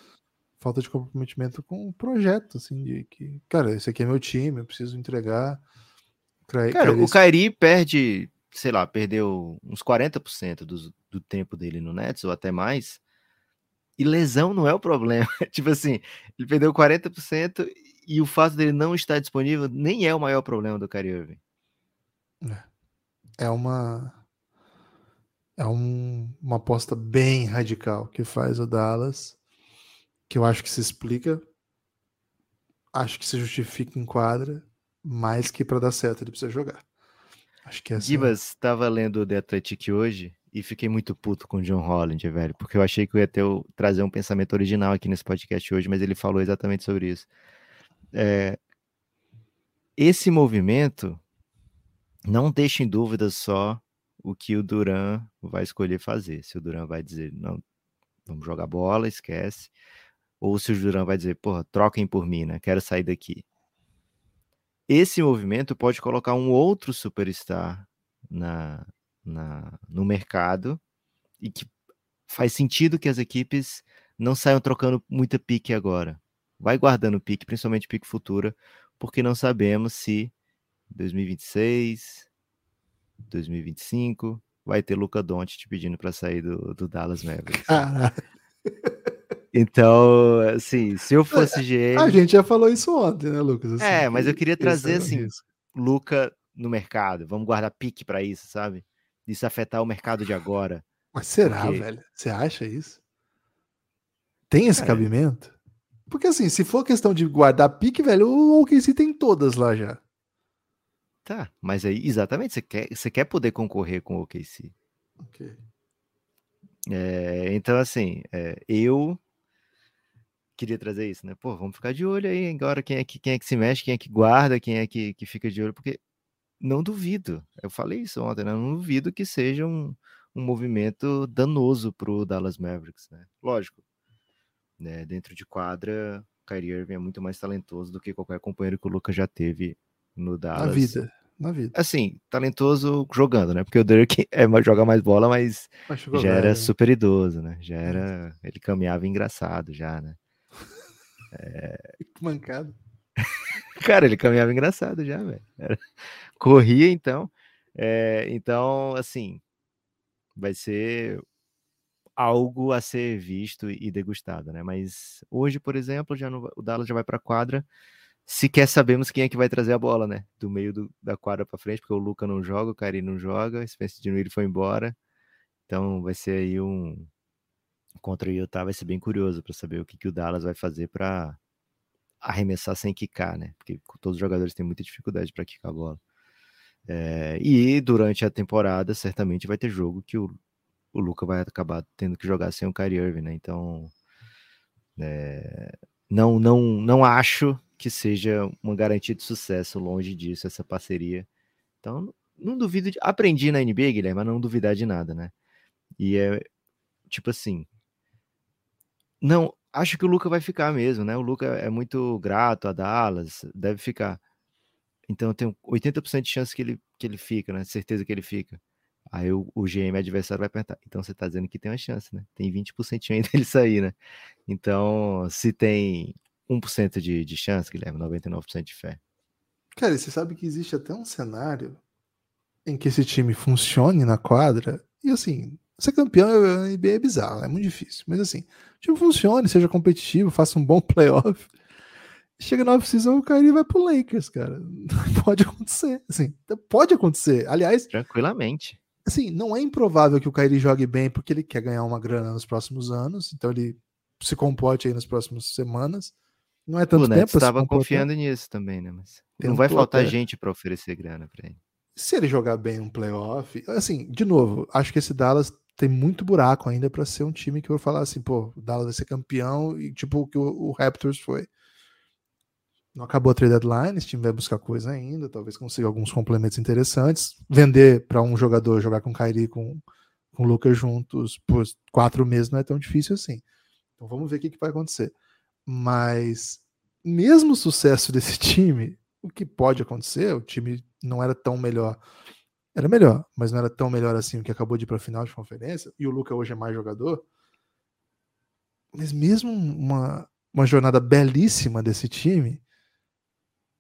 Falta de comprometimento com o projeto, assim, de que, cara, esse aqui é meu time, eu preciso entregar. Cara, o Kairi perde, sei lá, perdeu uns 40% do, do tempo dele no Nets, ou até mais. E lesão não é o problema. tipo assim, ele perdeu 40% e o fato dele não estar disponível nem é o maior problema do Kyrie Irving. É, é uma é um, uma aposta bem radical que faz o Dallas, que eu acho que se explica, acho que se justifica em quadra, mais que para dar certo ele precisa jogar. Acho que é assim. Gibas estava lendo o The Athletic hoje e fiquei muito puto com o John Holland, velho, porque eu achei que eu ia ter, trazer um pensamento original aqui nesse podcast hoje, mas ele falou exatamente sobre isso é, esse movimento não deixa em dúvida só o que o Duran vai escolher fazer. Se o Duran vai dizer, não, vamos jogar bola, esquece. Ou se o Duran vai dizer, porra, troquem por mim, né? Quero sair daqui. Esse movimento pode colocar um outro superstar na, na, no mercado e que faz sentido que as equipes não saiam trocando muita pique agora vai guardando pique, principalmente pique futura, porque não sabemos se 2026, 2025 vai ter Luca Doncic pedindo para sair do, do Dallas Mavericks. Então, assim, se eu fosse GM. A gente já falou isso ontem, né, Lucas? Assim, é, mas eu queria trazer, assim, Luca no mercado. Vamos guardar pique para isso, sabe? Isso afetar o mercado de agora. Mas será, porque... velho? Você acha isso? Tem esse cabimento? Porque assim, se for questão de guardar pique, velho, o OKC tem todas lá já. Tá, mas aí, exatamente, você quer, você quer poder concorrer com o OKC. Ok. É, então, assim, é, eu queria trazer isso, né? Pô, vamos ficar de olho aí agora quem é que, quem é que se mexe, quem é que guarda, quem é que, que fica de olho, porque não duvido, eu falei isso ontem, né? Não duvido que seja um, um movimento danoso pro Dallas Mavericks, né? Lógico, né? Dentro de quadra, o Kyrie Irving é muito mais talentoso do que qualquer companheiro que o Lucas já teve no Dallas. Na vida, na vida. Assim, talentoso jogando, né? Porque o Dirk é, joga mais bola, mas, mas já velho. era super idoso, né? Já era. Ele caminhava engraçado já, né? É... Que mancado. Cara, ele caminhava engraçado já, velho. Era... Corria, então. É... Então, assim, vai ser algo a ser visto e degustado, né? Mas hoje, por exemplo, já não, o Dallas já vai para a quadra. Sequer sabemos quem é que vai trazer a bola, né? Do meio do, da quadra para frente, porque o Luca não joga, o Cari não joga, o Spencer Dinwiddie foi embora. Então vai ser aí um contra o Utah vai ser bem curioso para saber o que, que o Dallas vai fazer para arremessar sem quicar, né? Porque todos os jogadores têm muita dificuldade para quicar a bola. É, e durante a temporada, certamente vai ter jogo que o o Luca vai acabar tendo que jogar sem o Kyrie Irving, né? Então, é, não, não, não acho que seja uma garantia de sucesso longe disso, essa parceria. Então, não duvido de. Aprendi na NBA, Guilherme, mas não duvidar de nada, né? E é tipo assim. Não, acho que o Luca vai ficar mesmo, né? O Luca é muito grato a Dallas, deve ficar. Então, tem 80% de chance que ele, que ele fica, né? Certeza que ele fica. Aí o, o GM adversário vai perguntar, então você está dizendo que tem uma chance, né? Tem 20% ainda dele sair, né? Então, se tem 1% de, de chance, Guilherme, 99% de fé. Cara, você sabe que existe até um cenário em que esse time funcione na quadra, e assim, ser campeão é, é bizarro, é muito difícil. Mas assim, o time funcione, seja competitivo, faça um bom playoff. Chega na off-season, o Kyrie vai pro Lakers, cara. Pode acontecer, assim, pode acontecer. Aliás, tranquilamente. Assim, não é improvável que o Kyrie jogue bem porque ele quer ganhar uma grana nos próximos anos, então ele se comporte aí nas próximas semanas. Não é tanto o tempo. estava confiando nisso também, né? Mas não vai faltar até... gente para oferecer grana para ele. Se ele jogar bem um playoff, assim, de novo, acho que esse Dallas tem muito buraco ainda para ser um time que eu vou falar assim, pô, o Dallas vai ser campeão e tipo o que o Raptors foi. Não acabou a trade deadline, esse time vai buscar coisa ainda, talvez consiga alguns complementos interessantes. Vender para um jogador jogar com o Kyrie com, com o Lucas juntos por quatro meses não é tão difícil assim. Então vamos ver o que, que vai acontecer. Mas mesmo o sucesso desse time, o que pode acontecer, o time não era tão melhor. Era melhor, mas não era tão melhor assim o que acabou de ir para a final de conferência. E o Lucas hoje é mais jogador. Mas mesmo uma, uma jornada belíssima desse time,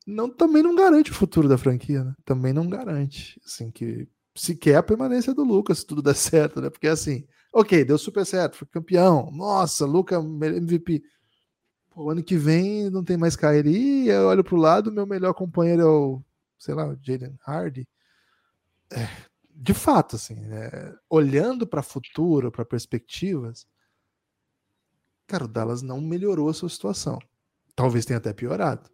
não, também não garante o futuro da franquia, né? Também não garante, assim, que se quer a permanência do Lucas, se tudo der certo, né? Porque assim, ok, deu super certo, foi campeão, nossa, Lucas MVP. Pô, ano que vem não tem mais Kairi, eu olho pro lado, meu melhor companheiro é o, sei lá, o Jaden Hardy. É, de fato, assim, né? olhando para futuro, para perspectivas, cara, o Dallas não melhorou a sua situação. Talvez tenha até piorado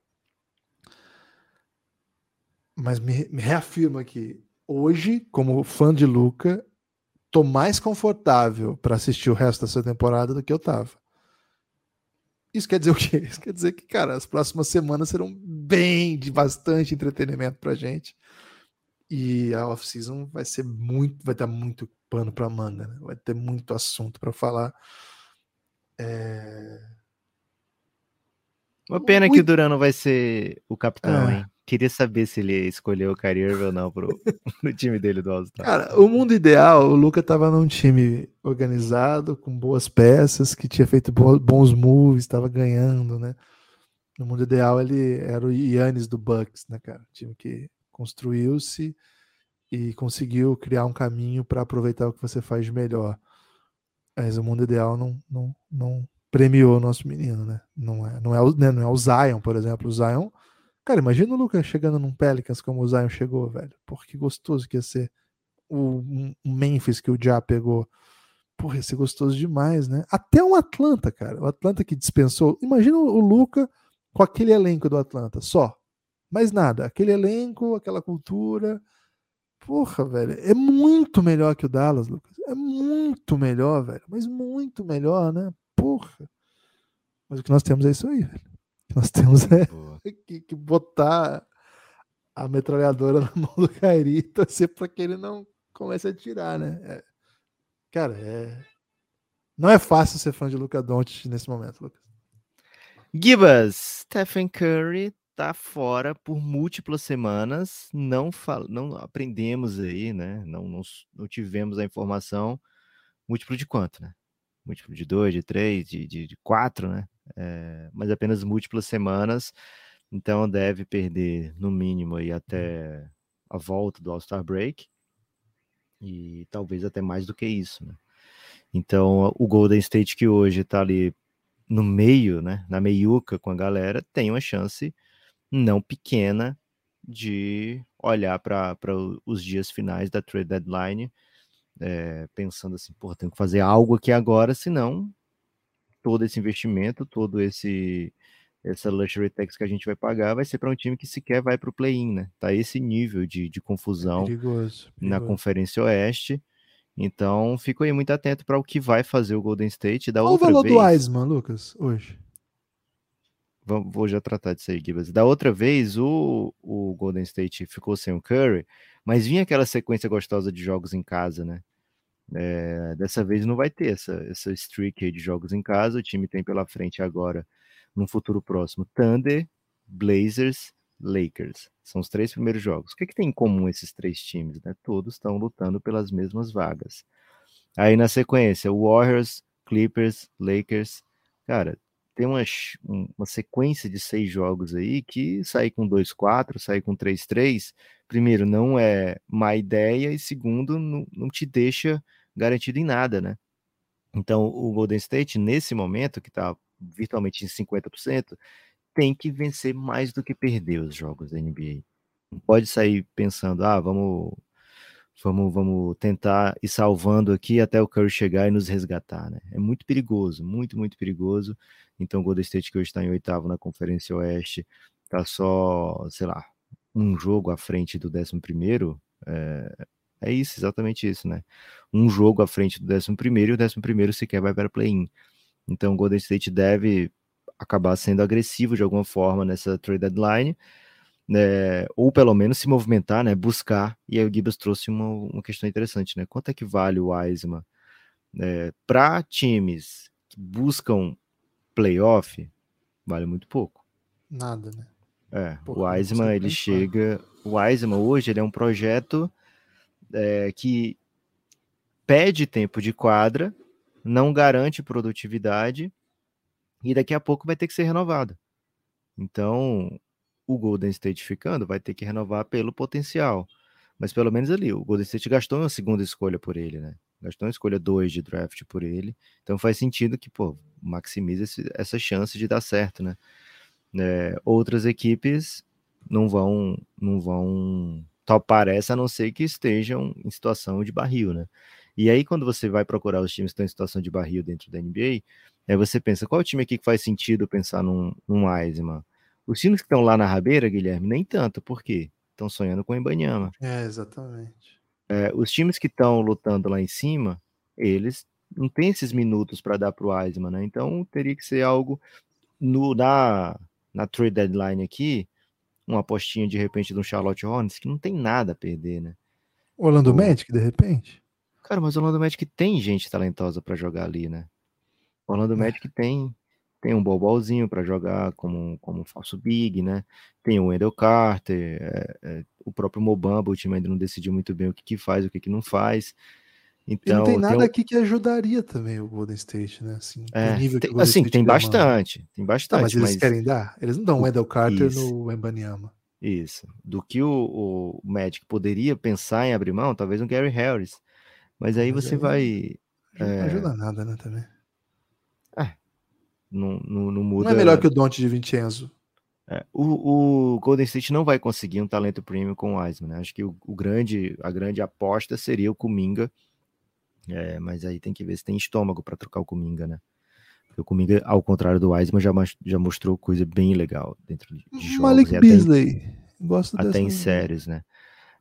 mas me, me reafirma que hoje, como fã de Luca, tô mais confortável para assistir o resto dessa temporada do que eu tava. Isso quer dizer o quê? Isso quer dizer que, cara, as próximas semanas serão bem de bastante entretenimento pra gente. E a off-season vai ser muito, vai dar muito pano pra manga, né? vai ter muito assunto para falar. É... Uma pena muito... que o Durano vai ser o capitão, é. hein? Queria saber se ele escolheu o Kyrie Irving ou não pro, no time dele do All-Star. Cara, o mundo ideal, o Luca tava num time organizado, com boas peças, que tinha feito bons moves, estava ganhando, né? No mundo ideal, ele era o Yannis do Bucks, né, cara? Time que construiu-se e conseguiu criar um caminho para aproveitar o que você faz de melhor. Mas o mundo ideal não, não, não premiou o nosso menino, né? Não é, não é, o, né, não é o Zion, por exemplo. O Zion Cara, imagina o Lucas chegando num Pelicans como o Zion chegou, velho. Porra, que gostoso que ia ser. O, Memphis que o Já pegou. Porra, ia ser gostoso demais, né? Até um Atlanta, cara. O Atlanta que dispensou. Imagina o Luca com aquele elenco do Atlanta, só. Mais nada. Aquele elenco, aquela cultura. Porra, velho. É muito melhor que o Dallas, Lucas. É muito melhor, velho. Mas muito melhor, né? Porra. Mas o que nós temos é isso aí, velho. Nós temos é, que, que, botar a metralhadora na mão do Kairi e torcer para que ele não comece a tirar, né? É, cara, é... não é fácil ser fã de Luca Doncic nesse momento, Lucas. Gibas, Stephen Curry tá fora por múltiplas semanas, não fal... não aprendemos aí, né? Não, não, não tivemos a informação múltiplo de quanto, né? Múltiplo de dois, de três, de, quatro, né? é, mas apenas múltiplas semanas, então deve perder no mínimo aí até a volta do All-Star Break e talvez até mais do que isso, né? Então o Golden State que hoje está ali no meio, né, na meiuca com a galera, tem uma chance não pequena de olhar para os dias finais da trade deadline, é, pensando assim, pô, tenho que fazer algo aqui agora, senão todo esse investimento, todo esse essa luxury tax que a gente vai pagar vai ser para um time que sequer vai para o play-in, né? Tá esse nível de, de confusão perigoso, perigoso. na Conferência Oeste. Então, fico aí muito atento para o que vai fazer o Golden State. Da Qual outra o valor vez... do Wiseman, Lucas, hoje? Vou, vou já tratar disso aí, Gibas. Da outra vez, o, o Golden State ficou sem o Curry, mas vinha aquela sequência gostosa de jogos em casa, né? É, dessa vez não vai ter essa, essa streak de jogos em casa. O time tem pela frente agora, no futuro próximo, Thunder, Blazers, Lakers. São os três primeiros jogos. O que, que tem em comum esses três times? Né? Todos estão lutando pelas mesmas vagas. Aí na sequência, Warriors, Clippers, Lakers. Cara, tem uma, uma sequência de seis jogos aí que sair com 2-4, sair com 3-3, primeiro, não é má ideia, e segundo, não, não te deixa garantido em nada, né? Então, o Golden State, nesse momento, que está virtualmente em 50%, tem que vencer mais do que perder os jogos da NBA. Não pode sair pensando, ah, vamos, vamos, vamos tentar ir salvando aqui até o Curry chegar e nos resgatar, né? É muito perigoso, muito, muito perigoso. Então, o Golden State, que hoje está em oitavo na Conferência Oeste, está só, sei lá, um jogo à frente do décimo primeiro, é, é isso, exatamente isso, né? Um jogo à frente do décimo primeiro e o décimo primeiro sequer vai para play-in. Então, o Golden State deve acabar sendo agressivo de alguma forma nessa trade deadline, né? ou pelo menos se movimentar, né? Buscar. E aí o Gibbs trouxe uma, uma questão interessante, né? Quanto é que vale o Wiseman né? para times que buscam playoff? Vale muito pouco. Nada, né? É, o Wiseman, ele chega. O Wiseman hoje ele é um projeto é, que pede tempo de quadra, não garante produtividade e daqui a pouco vai ter que ser renovado. Então, o Golden State ficando vai ter que renovar pelo potencial. Mas pelo menos ali, o Golden State gastou uma segunda escolha por ele, né? Gastou uma escolha 2 de draft por ele. Então faz sentido que, pô, maximize esse, essa chance de dar certo, né? É, outras equipes não vão não vão tal parece a não ser que estejam em situação de barril, né? E aí quando você vai procurar os times que estão em situação de barril dentro da NBA, aí você pensa, qual é o time aqui que faz sentido pensar num, num Eisman? Os times que estão lá na rabeira, Guilherme, nem tanto, por quê? Estão sonhando com o Ibanyama. É, exatamente. É, os times que estão lutando lá em cima, eles não têm esses minutos para dar para o Eisman, né? Então teria que ser algo no, na, na trade deadline aqui, uma apostinha de repente de um Charlotte Hornets que não tem nada a perder, né? Orlando o... Magic, de repente? Cara, mas o Orlando Magic tem gente talentosa para jogar ali, né? O Orlando é. Magic tem tem um bobolzinho para jogar como, como falso big, né? Tem o Wendell Carter, é, é, o próprio Mobamba, o time ainda não decidiu muito bem o que, que faz, o que, que não faz. Então, e não tem nada tem um... aqui que ajudaria também o Golden State, né? Assim, é, tem, assim State tem bastante, tem bastante. mas eles mas... querem dar? Eles não dão o Wendell Carter isso. no Embanyama. Isso. Do que o, o Magic poderia pensar em abrir mão, talvez um Gary Harris. Mas aí mas você aí vai. Não é... ajuda nada, né, também. É. Não, não, não muda. Não é melhor que o Dante de Vincenzo. É, o, o, Golden State não vai conseguir um talento premium com o Wiseman, né? Acho que o, o, grande, a grande aposta seria o Kuminga, é, mas aí tem que ver se tem estômago para trocar o Kuminga, né? Porque o Kuminga, ao contrário do Wiseman, já, já mostrou coisa bem legal dentro de jogos. Malik Beasley. Até em, Gosto até em séries, né?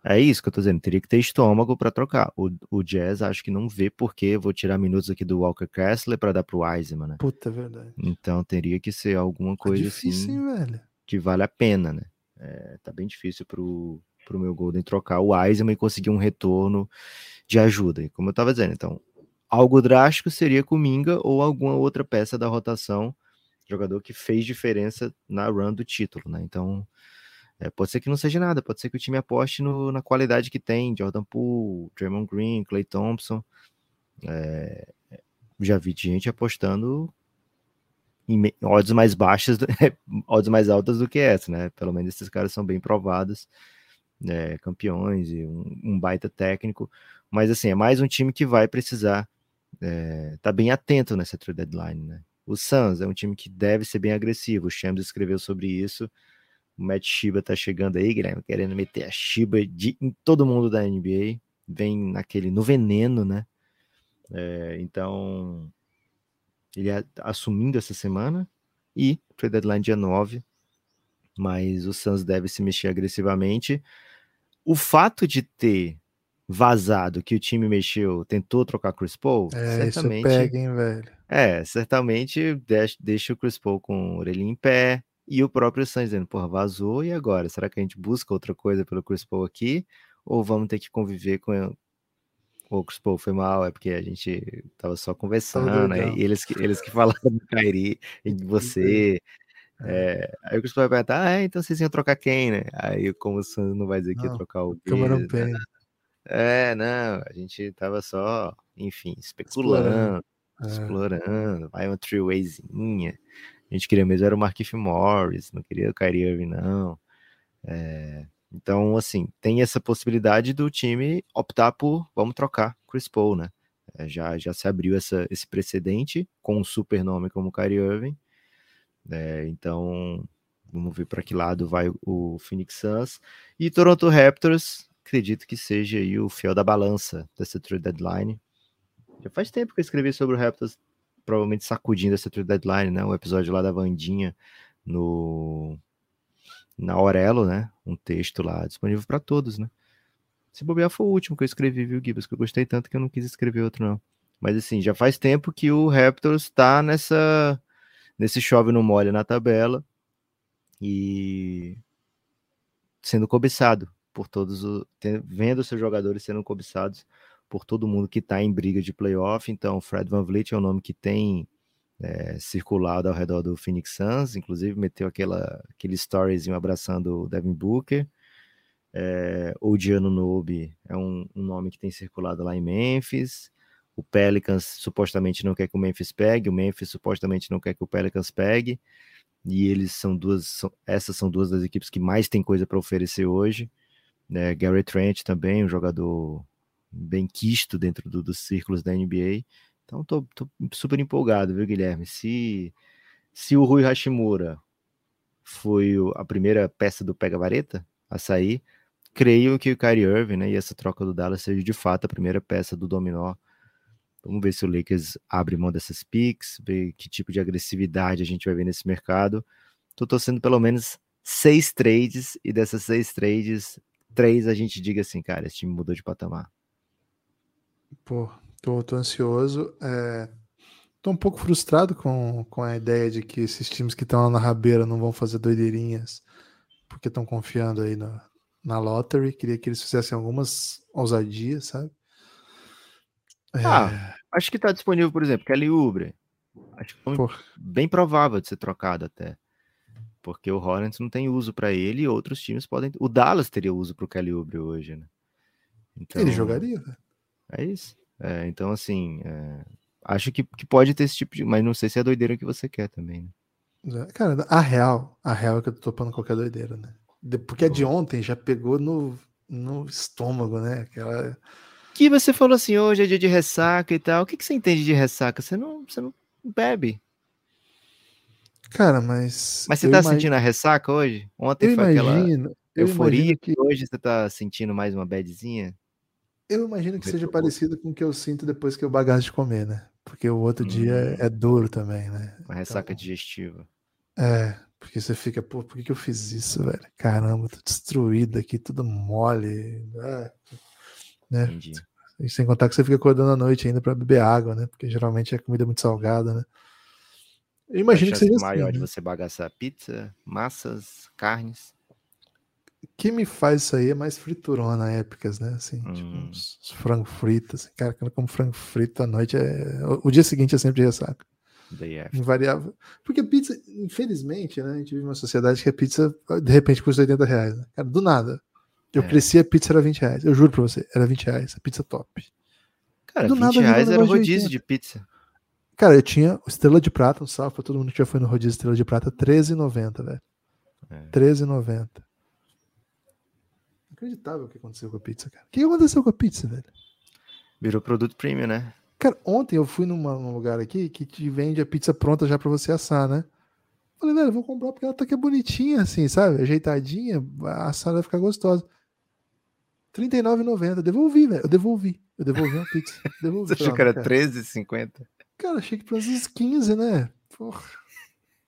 É isso que eu tô dizendo, teria que ter estômago para trocar. O, o Jazz acho que não vê porque vou tirar minutos aqui do Walker Kessler para dar pro Wiseman, né? Puta, é verdade. Então teria que ser alguma tá coisa difícil, assim hein, velho? Que vale a pena, né? É, tá bem difícil pro, pro meu Golden trocar o Wiseman e conseguir um retorno de ajuda. E como eu estava dizendo, então, algo drástico seria Cominga ou alguma outra peça da rotação, jogador que fez diferença na run do título, né? Então, é, pode ser que não seja nada, pode ser que o time aposte no, na qualidade que tem, Jordan Poole, Draymond Green, Clay Thompson. É, já vi gente apostando em odds mais baixas, odds mais altas do que essa, né? Pelo menos esses caras são bem provados, né? campeões e um, um baita técnico. Mas assim, é mais um time que vai precisar é, tá bem atento nessa trade deadline, né? O Suns é um time que deve ser bem agressivo. O Shams escreveu sobre isso. O Matt Shiba tá chegando aí, Guilherme, querendo meter a Shiba de, em todo mundo da NBA. Vem naquele no veneno, né? É, então, ele é assumindo essa semana e trade deadline dia 9. Mas o Suns deve se mexer agressivamente. O fato de ter vazado que o time mexeu, tentou trocar Chris Paul, é, certamente. Pega, hein, velho? É, certamente deixa, deixa o Chris Paul com o orelhinho em pé. E o próprio Suns dizendo, porra, vazou, e agora? Será que a gente busca outra coisa pelo Chris Paul aqui? Ou vamos ter que conviver com o Chris Paul foi mal, é porque a gente tava só conversando, né? e eles, eles que falaram do Kairi e de você. É, aí o Chris vai perguntar, ah, é, então vocês iam trocar quem, né? Aí como o Suns não vai dizer que ia trocar o Cameron Payne. É, não, a gente tava só, enfim, especulando, explorando, é. explorando vai uma three-wayzinha, A gente queria mesmo era o Markif Morris, não queria o Kyrie Irving, não. É, então, assim, tem essa possibilidade do time optar por vamos trocar Chris Paul, né? É, já, já se abriu essa, esse precedente com um super nome como Kyrie Irving. É, então, vamos ver para que lado vai o Phoenix Suns. E Toronto Raptors, acredito que seja aí o fiel da balança dessa trade deadline. Já faz tempo que eu escrevi sobre o Raptors, provavelmente sacudindo essa trade deadline, né? Um episódio lá da Vandinha no na Aurelo, né? Um texto lá disponível para todos, né? Se bobear foi o último que eu escrevi, viu, Gibbs? Que eu gostei tanto que eu não quis escrever outro, não. Mas assim, já faz tempo que o Raptors está nessa nesse chove no molha na tabela e sendo cobiçado por todos os vendo seus jogadores sendo cobiçados por todo mundo que está em briga de playoff. Então, Fred Van Vliet é um nome que tem é, circulado ao redor do Phoenix Suns, inclusive meteu aquela, aquele storyzinho abraçando o Devin Booker. É, o Diano Nobe é um, um, nome que tem circulado lá em Memphis. O Pelicans supostamente não quer que o Memphis pegue, o Memphis supostamente não quer que o Pelicans pegue. E eles são duas, são, essas são duas das equipes que mais tem coisa para oferecer hoje. Né? Gary Trent também, um jogador bem quisto dentro do, dos círculos da NBA. Então tô, tô, super empolgado, viu, Guilherme? Se, se o Rui Hashimura foi a primeira peça do Pega Vareta a sair, creio que o Kyrie Irving, né, e essa troca do Dallas seja de fato a primeira peça do dominó. Vamos ver se o Lakers abre mão dessas picks, ver que tipo de agressividade a gente vai ver nesse mercado. Tô torcendo pelo menos seis trades, e dessas seis trades, três a gente diga assim, cara, esse time mudou de patamar. Pô, Tô, tô ansioso. É, tô um pouco frustrado com, com a ideia de que esses times que estão lá na rabeira não vão fazer doideirinhas porque estão confiando aí na, na lottery. Queria que eles fizessem algumas ousadias, sabe? É... Ah, acho que tá disponível, por exemplo, Kelly Ubre. Acho que é bem provável de ser trocado até. Porque o Hornets não tem uso para ele e outros times podem. O Dallas teria uso para o Kelly Ubre hoje, né? Então, ele jogaria, velho. É isso. É, então, assim, é, acho que, que pode ter esse tipo de. Mas não sei se é a doideira que você quer também, né? É, cara, a real, a real é que eu tô topando qualquer doideira, né? Porque a de ontem já pegou no, no estômago, né? Aquela. Que você falou assim, hoje é dia de ressaca e tal. O que, que você entende de ressaca? Você não, você não bebe. Cara, mas. Mas você tá imagino... sentindo a ressaca hoje? Ontem eu foi imagino, aquela euforia que... hoje você tá sentindo mais uma badzinha? Eu imagino que seja parecido com o que eu sinto depois que eu bagaço de comer, né? Porque o outro hum. dia é duro também, né? Uma ressaca então, digestiva. É, porque você fica, pô, por que, que eu fiz isso, velho? Caramba, tô destruído aqui, tudo mole. Ah, né? Entendi. E sem contar que você fica acordando à noite ainda para beber água, né? Porque geralmente é comida muito salgada, né? Eu imagino que seja maior assim, de né? você bagaçar pizza, massas, carnes que me faz isso aí é mais friturona épicas, né? Assim, tipo, hum. tipo, uns, uns frango frito. Assim, cara, quando eu como frango frito à noite, é... o, o dia seguinte é sempre de ressaca. Invariável. Porque pizza, infelizmente, né? A gente vive uma sociedade que a pizza, de repente, custa 80 reais. Né? Cara, do nada. Eu é. cresci, a pizza era 20 reais. Eu juro pra você, era 20 reais. A pizza top. Cara, do 20 nada, reais era rodízio de, de pizza. Cara, eu tinha Estrela de Prata, um salve pra todo mundo que já foi no rodízio Estrela de Prata, R$13,90, velho. É. R$13,90 inacreditável o que aconteceu com a pizza, cara. O que aconteceu com a pizza, velho? Virou produto premium, né? Cara, ontem eu fui numa, num lugar aqui que te vende a pizza pronta já para você assar, né? Falei, velho, vou comprar porque ela tá aqui bonitinha, assim, sabe? Ajeitadinha, a assada vai ficar gostosa. R$39,90. Devolvi, velho. Eu devolvi. Eu devolvi uma pizza. Devolvi. Você achou que era R$13,50? Cara, achei que fosse uns 15, né? Porra.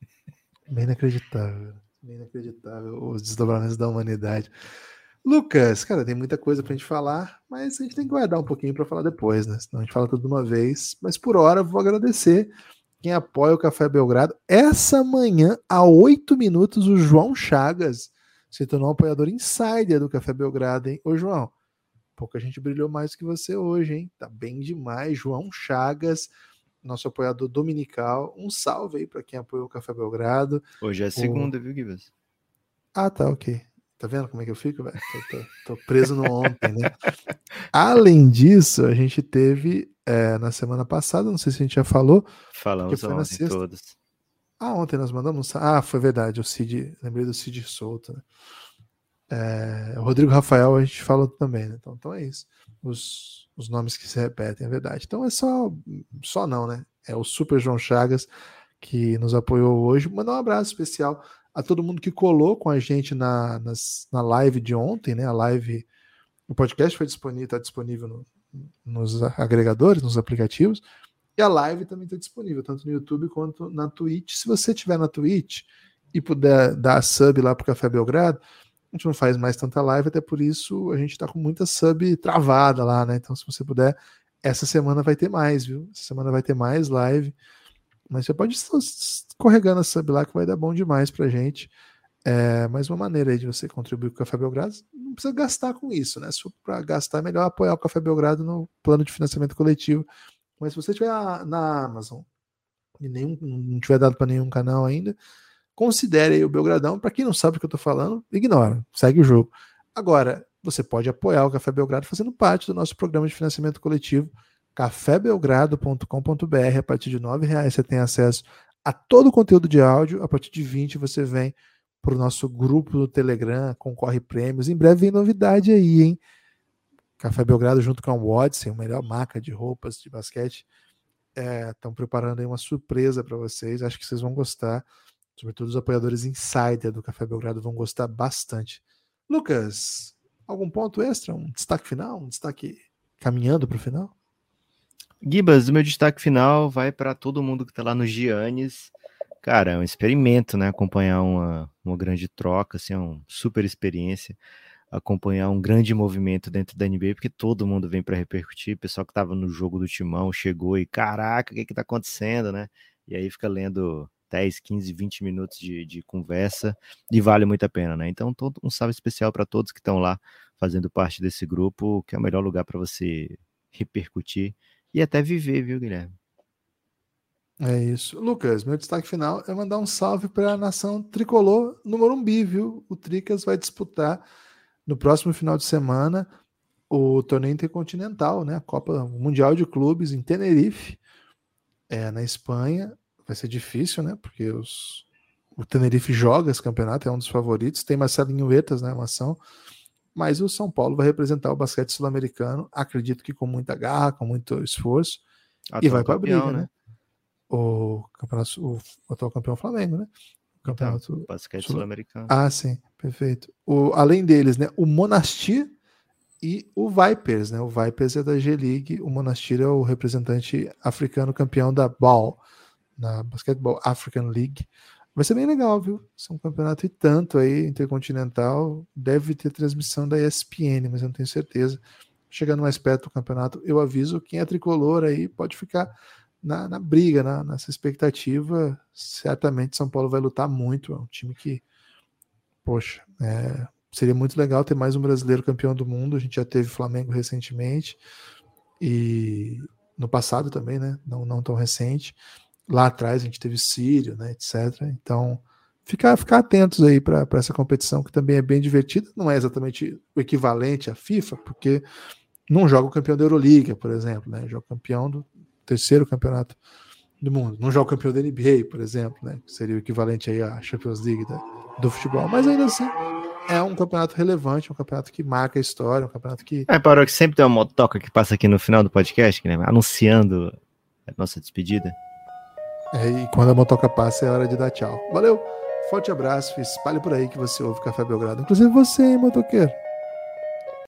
Bem inacreditável. Bem inacreditável. Os desdobramentos da humanidade. Lucas, cara, tem muita coisa pra gente falar, mas a gente tem que guardar um pouquinho para falar depois, né? Senão a gente fala tudo de uma vez. Mas por hora, vou agradecer quem apoia o Café Belgrado. Essa manhã, há oito minutos, o João Chagas se tornou um apoiador insider do Café Belgrado, hein? Ô, João, pouca gente brilhou mais que você hoje, hein? Tá bem demais. João Chagas, nosso apoiador dominical. Um salve aí para quem apoiou o Café Belgrado. Hoje é segunda, o... viu, Gibas? Ah, tá, ok. Tá vendo como é que eu fico, velho? Tô, tô, tô, preso no ontem, né? Além disso, a gente teve é, na semana passada, não sei se a gente já falou. Falamos foi sexta, todos. Ah, ontem nós mandamos. Ah, foi verdade, o Cid. Lembrei do Cid Souto, né? É, o Rodrigo Rafael a gente falou também, né? Então, então é isso. Os, os nomes que se repetem, é verdade. Então é só. Só não, né? É o Super João Chagas que nos apoiou hoje. Mandar um abraço especial a todo mundo que colou com a gente na, nas, na live de ontem, né? A live. O podcast foi disponível, está disponível no, nos agregadores, nos aplicativos. E a live também está disponível, tanto no YouTube quanto na Twitch. Se você estiver na Twitch e puder dar sub lá para o Café Belgrado, a gente não faz mais tanta live, até por isso a gente está com muita sub travada lá, né? Então, se você puder, essa semana vai ter mais, viu? Essa semana vai ter mais live. Mas você pode estar escorregando a sub lá que vai dar bom demais pra gente. É mais uma maneira aí de você contribuir com o Café Belgrado. Não precisa gastar com isso, né? Se for para gastar, é melhor apoiar o Café Belgrado no plano de financiamento coletivo. Mas se você estiver na Amazon e nenhum, não tiver dado para nenhum canal ainda, considere o Belgradão. Para quem não sabe o que eu estou falando, ignora, segue o jogo. Agora, você pode apoiar o Café Belgrado fazendo parte do nosso programa de financiamento coletivo cafébelgrado.com.br. A partir de R$ reais você tem acesso a todo o conteúdo de áudio. A partir de 20 você vem para o nosso grupo do Telegram, concorre prêmios. Em breve vem novidade aí, hein? Café Belgrado junto com a Watson, a melhor marca de roupas de basquete, estão é, preparando aí uma surpresa para vocês. Acho que vocês vão gostar. Sobretudo os apoiadores insider do Café Belgrado vão gostar bastante. Lucas, algum ponto extra? Um destaque final? Um destaque caminhando para o final? Gibas, o meu destaque final vai para todo mundo que está lá no Giannis. Cara, é um experimento, né? Acompanhar uma, uma grande troca, assim, é uma super experiência. Acompanhar um grande movimento dentro da NBA, porque todo mundo vem para repercutir. O pessoal que estava no jogo do timão chegou e, caraca, o que, que tá acontecendo, né? E aí fica lendo 10, 15, 20 minutos de, de conversa e vale muito a pena, né? Então, todo, um salve especial para todos que estão lá fazendo parte desse grupo, que é o melhor lugar para você repercutir e até viver, viu, Guilherme? É isso. Lucas, meu destaque final é mandar um salve para a nação tricolor no Morumbi, viu? O Tricas vai disputar no próximo final de semana o torneio intercontinental, né? A Copa Mundial de Clubes em Tenerife, é, na Espanha. Vai ser difícil, né? Porque os, o Tenerife joga esse campeonato, é um dos favoritos. Tem Marcelinho Huertas na armação mas o São Paulo vai representar o basquete sul-americano, acredito que com muita garra, com muito esforço, e vai para a briga, né? né? O campeonato, o atual campeão Flamengo, né? O campeonato então, basquete sul-americano. Ah, sim, perfeito. O, além deles, né? O Monastir e o Vipers, né? O Vipers é da G-League, o Monastir é o representante africano campeão da BAL, na Basketball African League. Vai ser bem legal, viu? Ser um campeonato e tanto aí, intercontinental. Deve ter transmissão da ESPN, mas eu não tenho certeza. Chegando mais perto do campeonato, eu aviso quem é tricolor aí pode ficar na, na briga, na, nessa expectativa. Certamente São Paulo vai lutar muito. É um time que, poxa, é, seria muito legal ter mais um brasileiro campeão do mundo. A gente já teve Flamengo recentemente e no passado também, né? Não, não tão recente. Lá atrás a gente teve Sírio, né, etc. Então, ficar, ficar atentos aí para essa competição que também é bem divertida. Não é exatamente o equivalente à FIFA, porque não joga o campeão da Euroliga, por exemplo, né? Joga o campeão do terceiro campeonato do mundo. Não joga o campeão da NBA, por exemplo, né? Que seria o equivalente aí à Champions League da, do futebol. Mas ainda assim, é um campeonato relevante, um campeonato que marca a história, um campeonato que. É, parou que sempre tem uma motoca que passa aqui no final do podcast, né? Anunciando a nossa despedida. É, e quando a motoca passa é hora de dar tchau. Valeu, forte abraço, espalhe por aí que você ouve Café Belgrado. Inclusive você, hein, motoqueiro.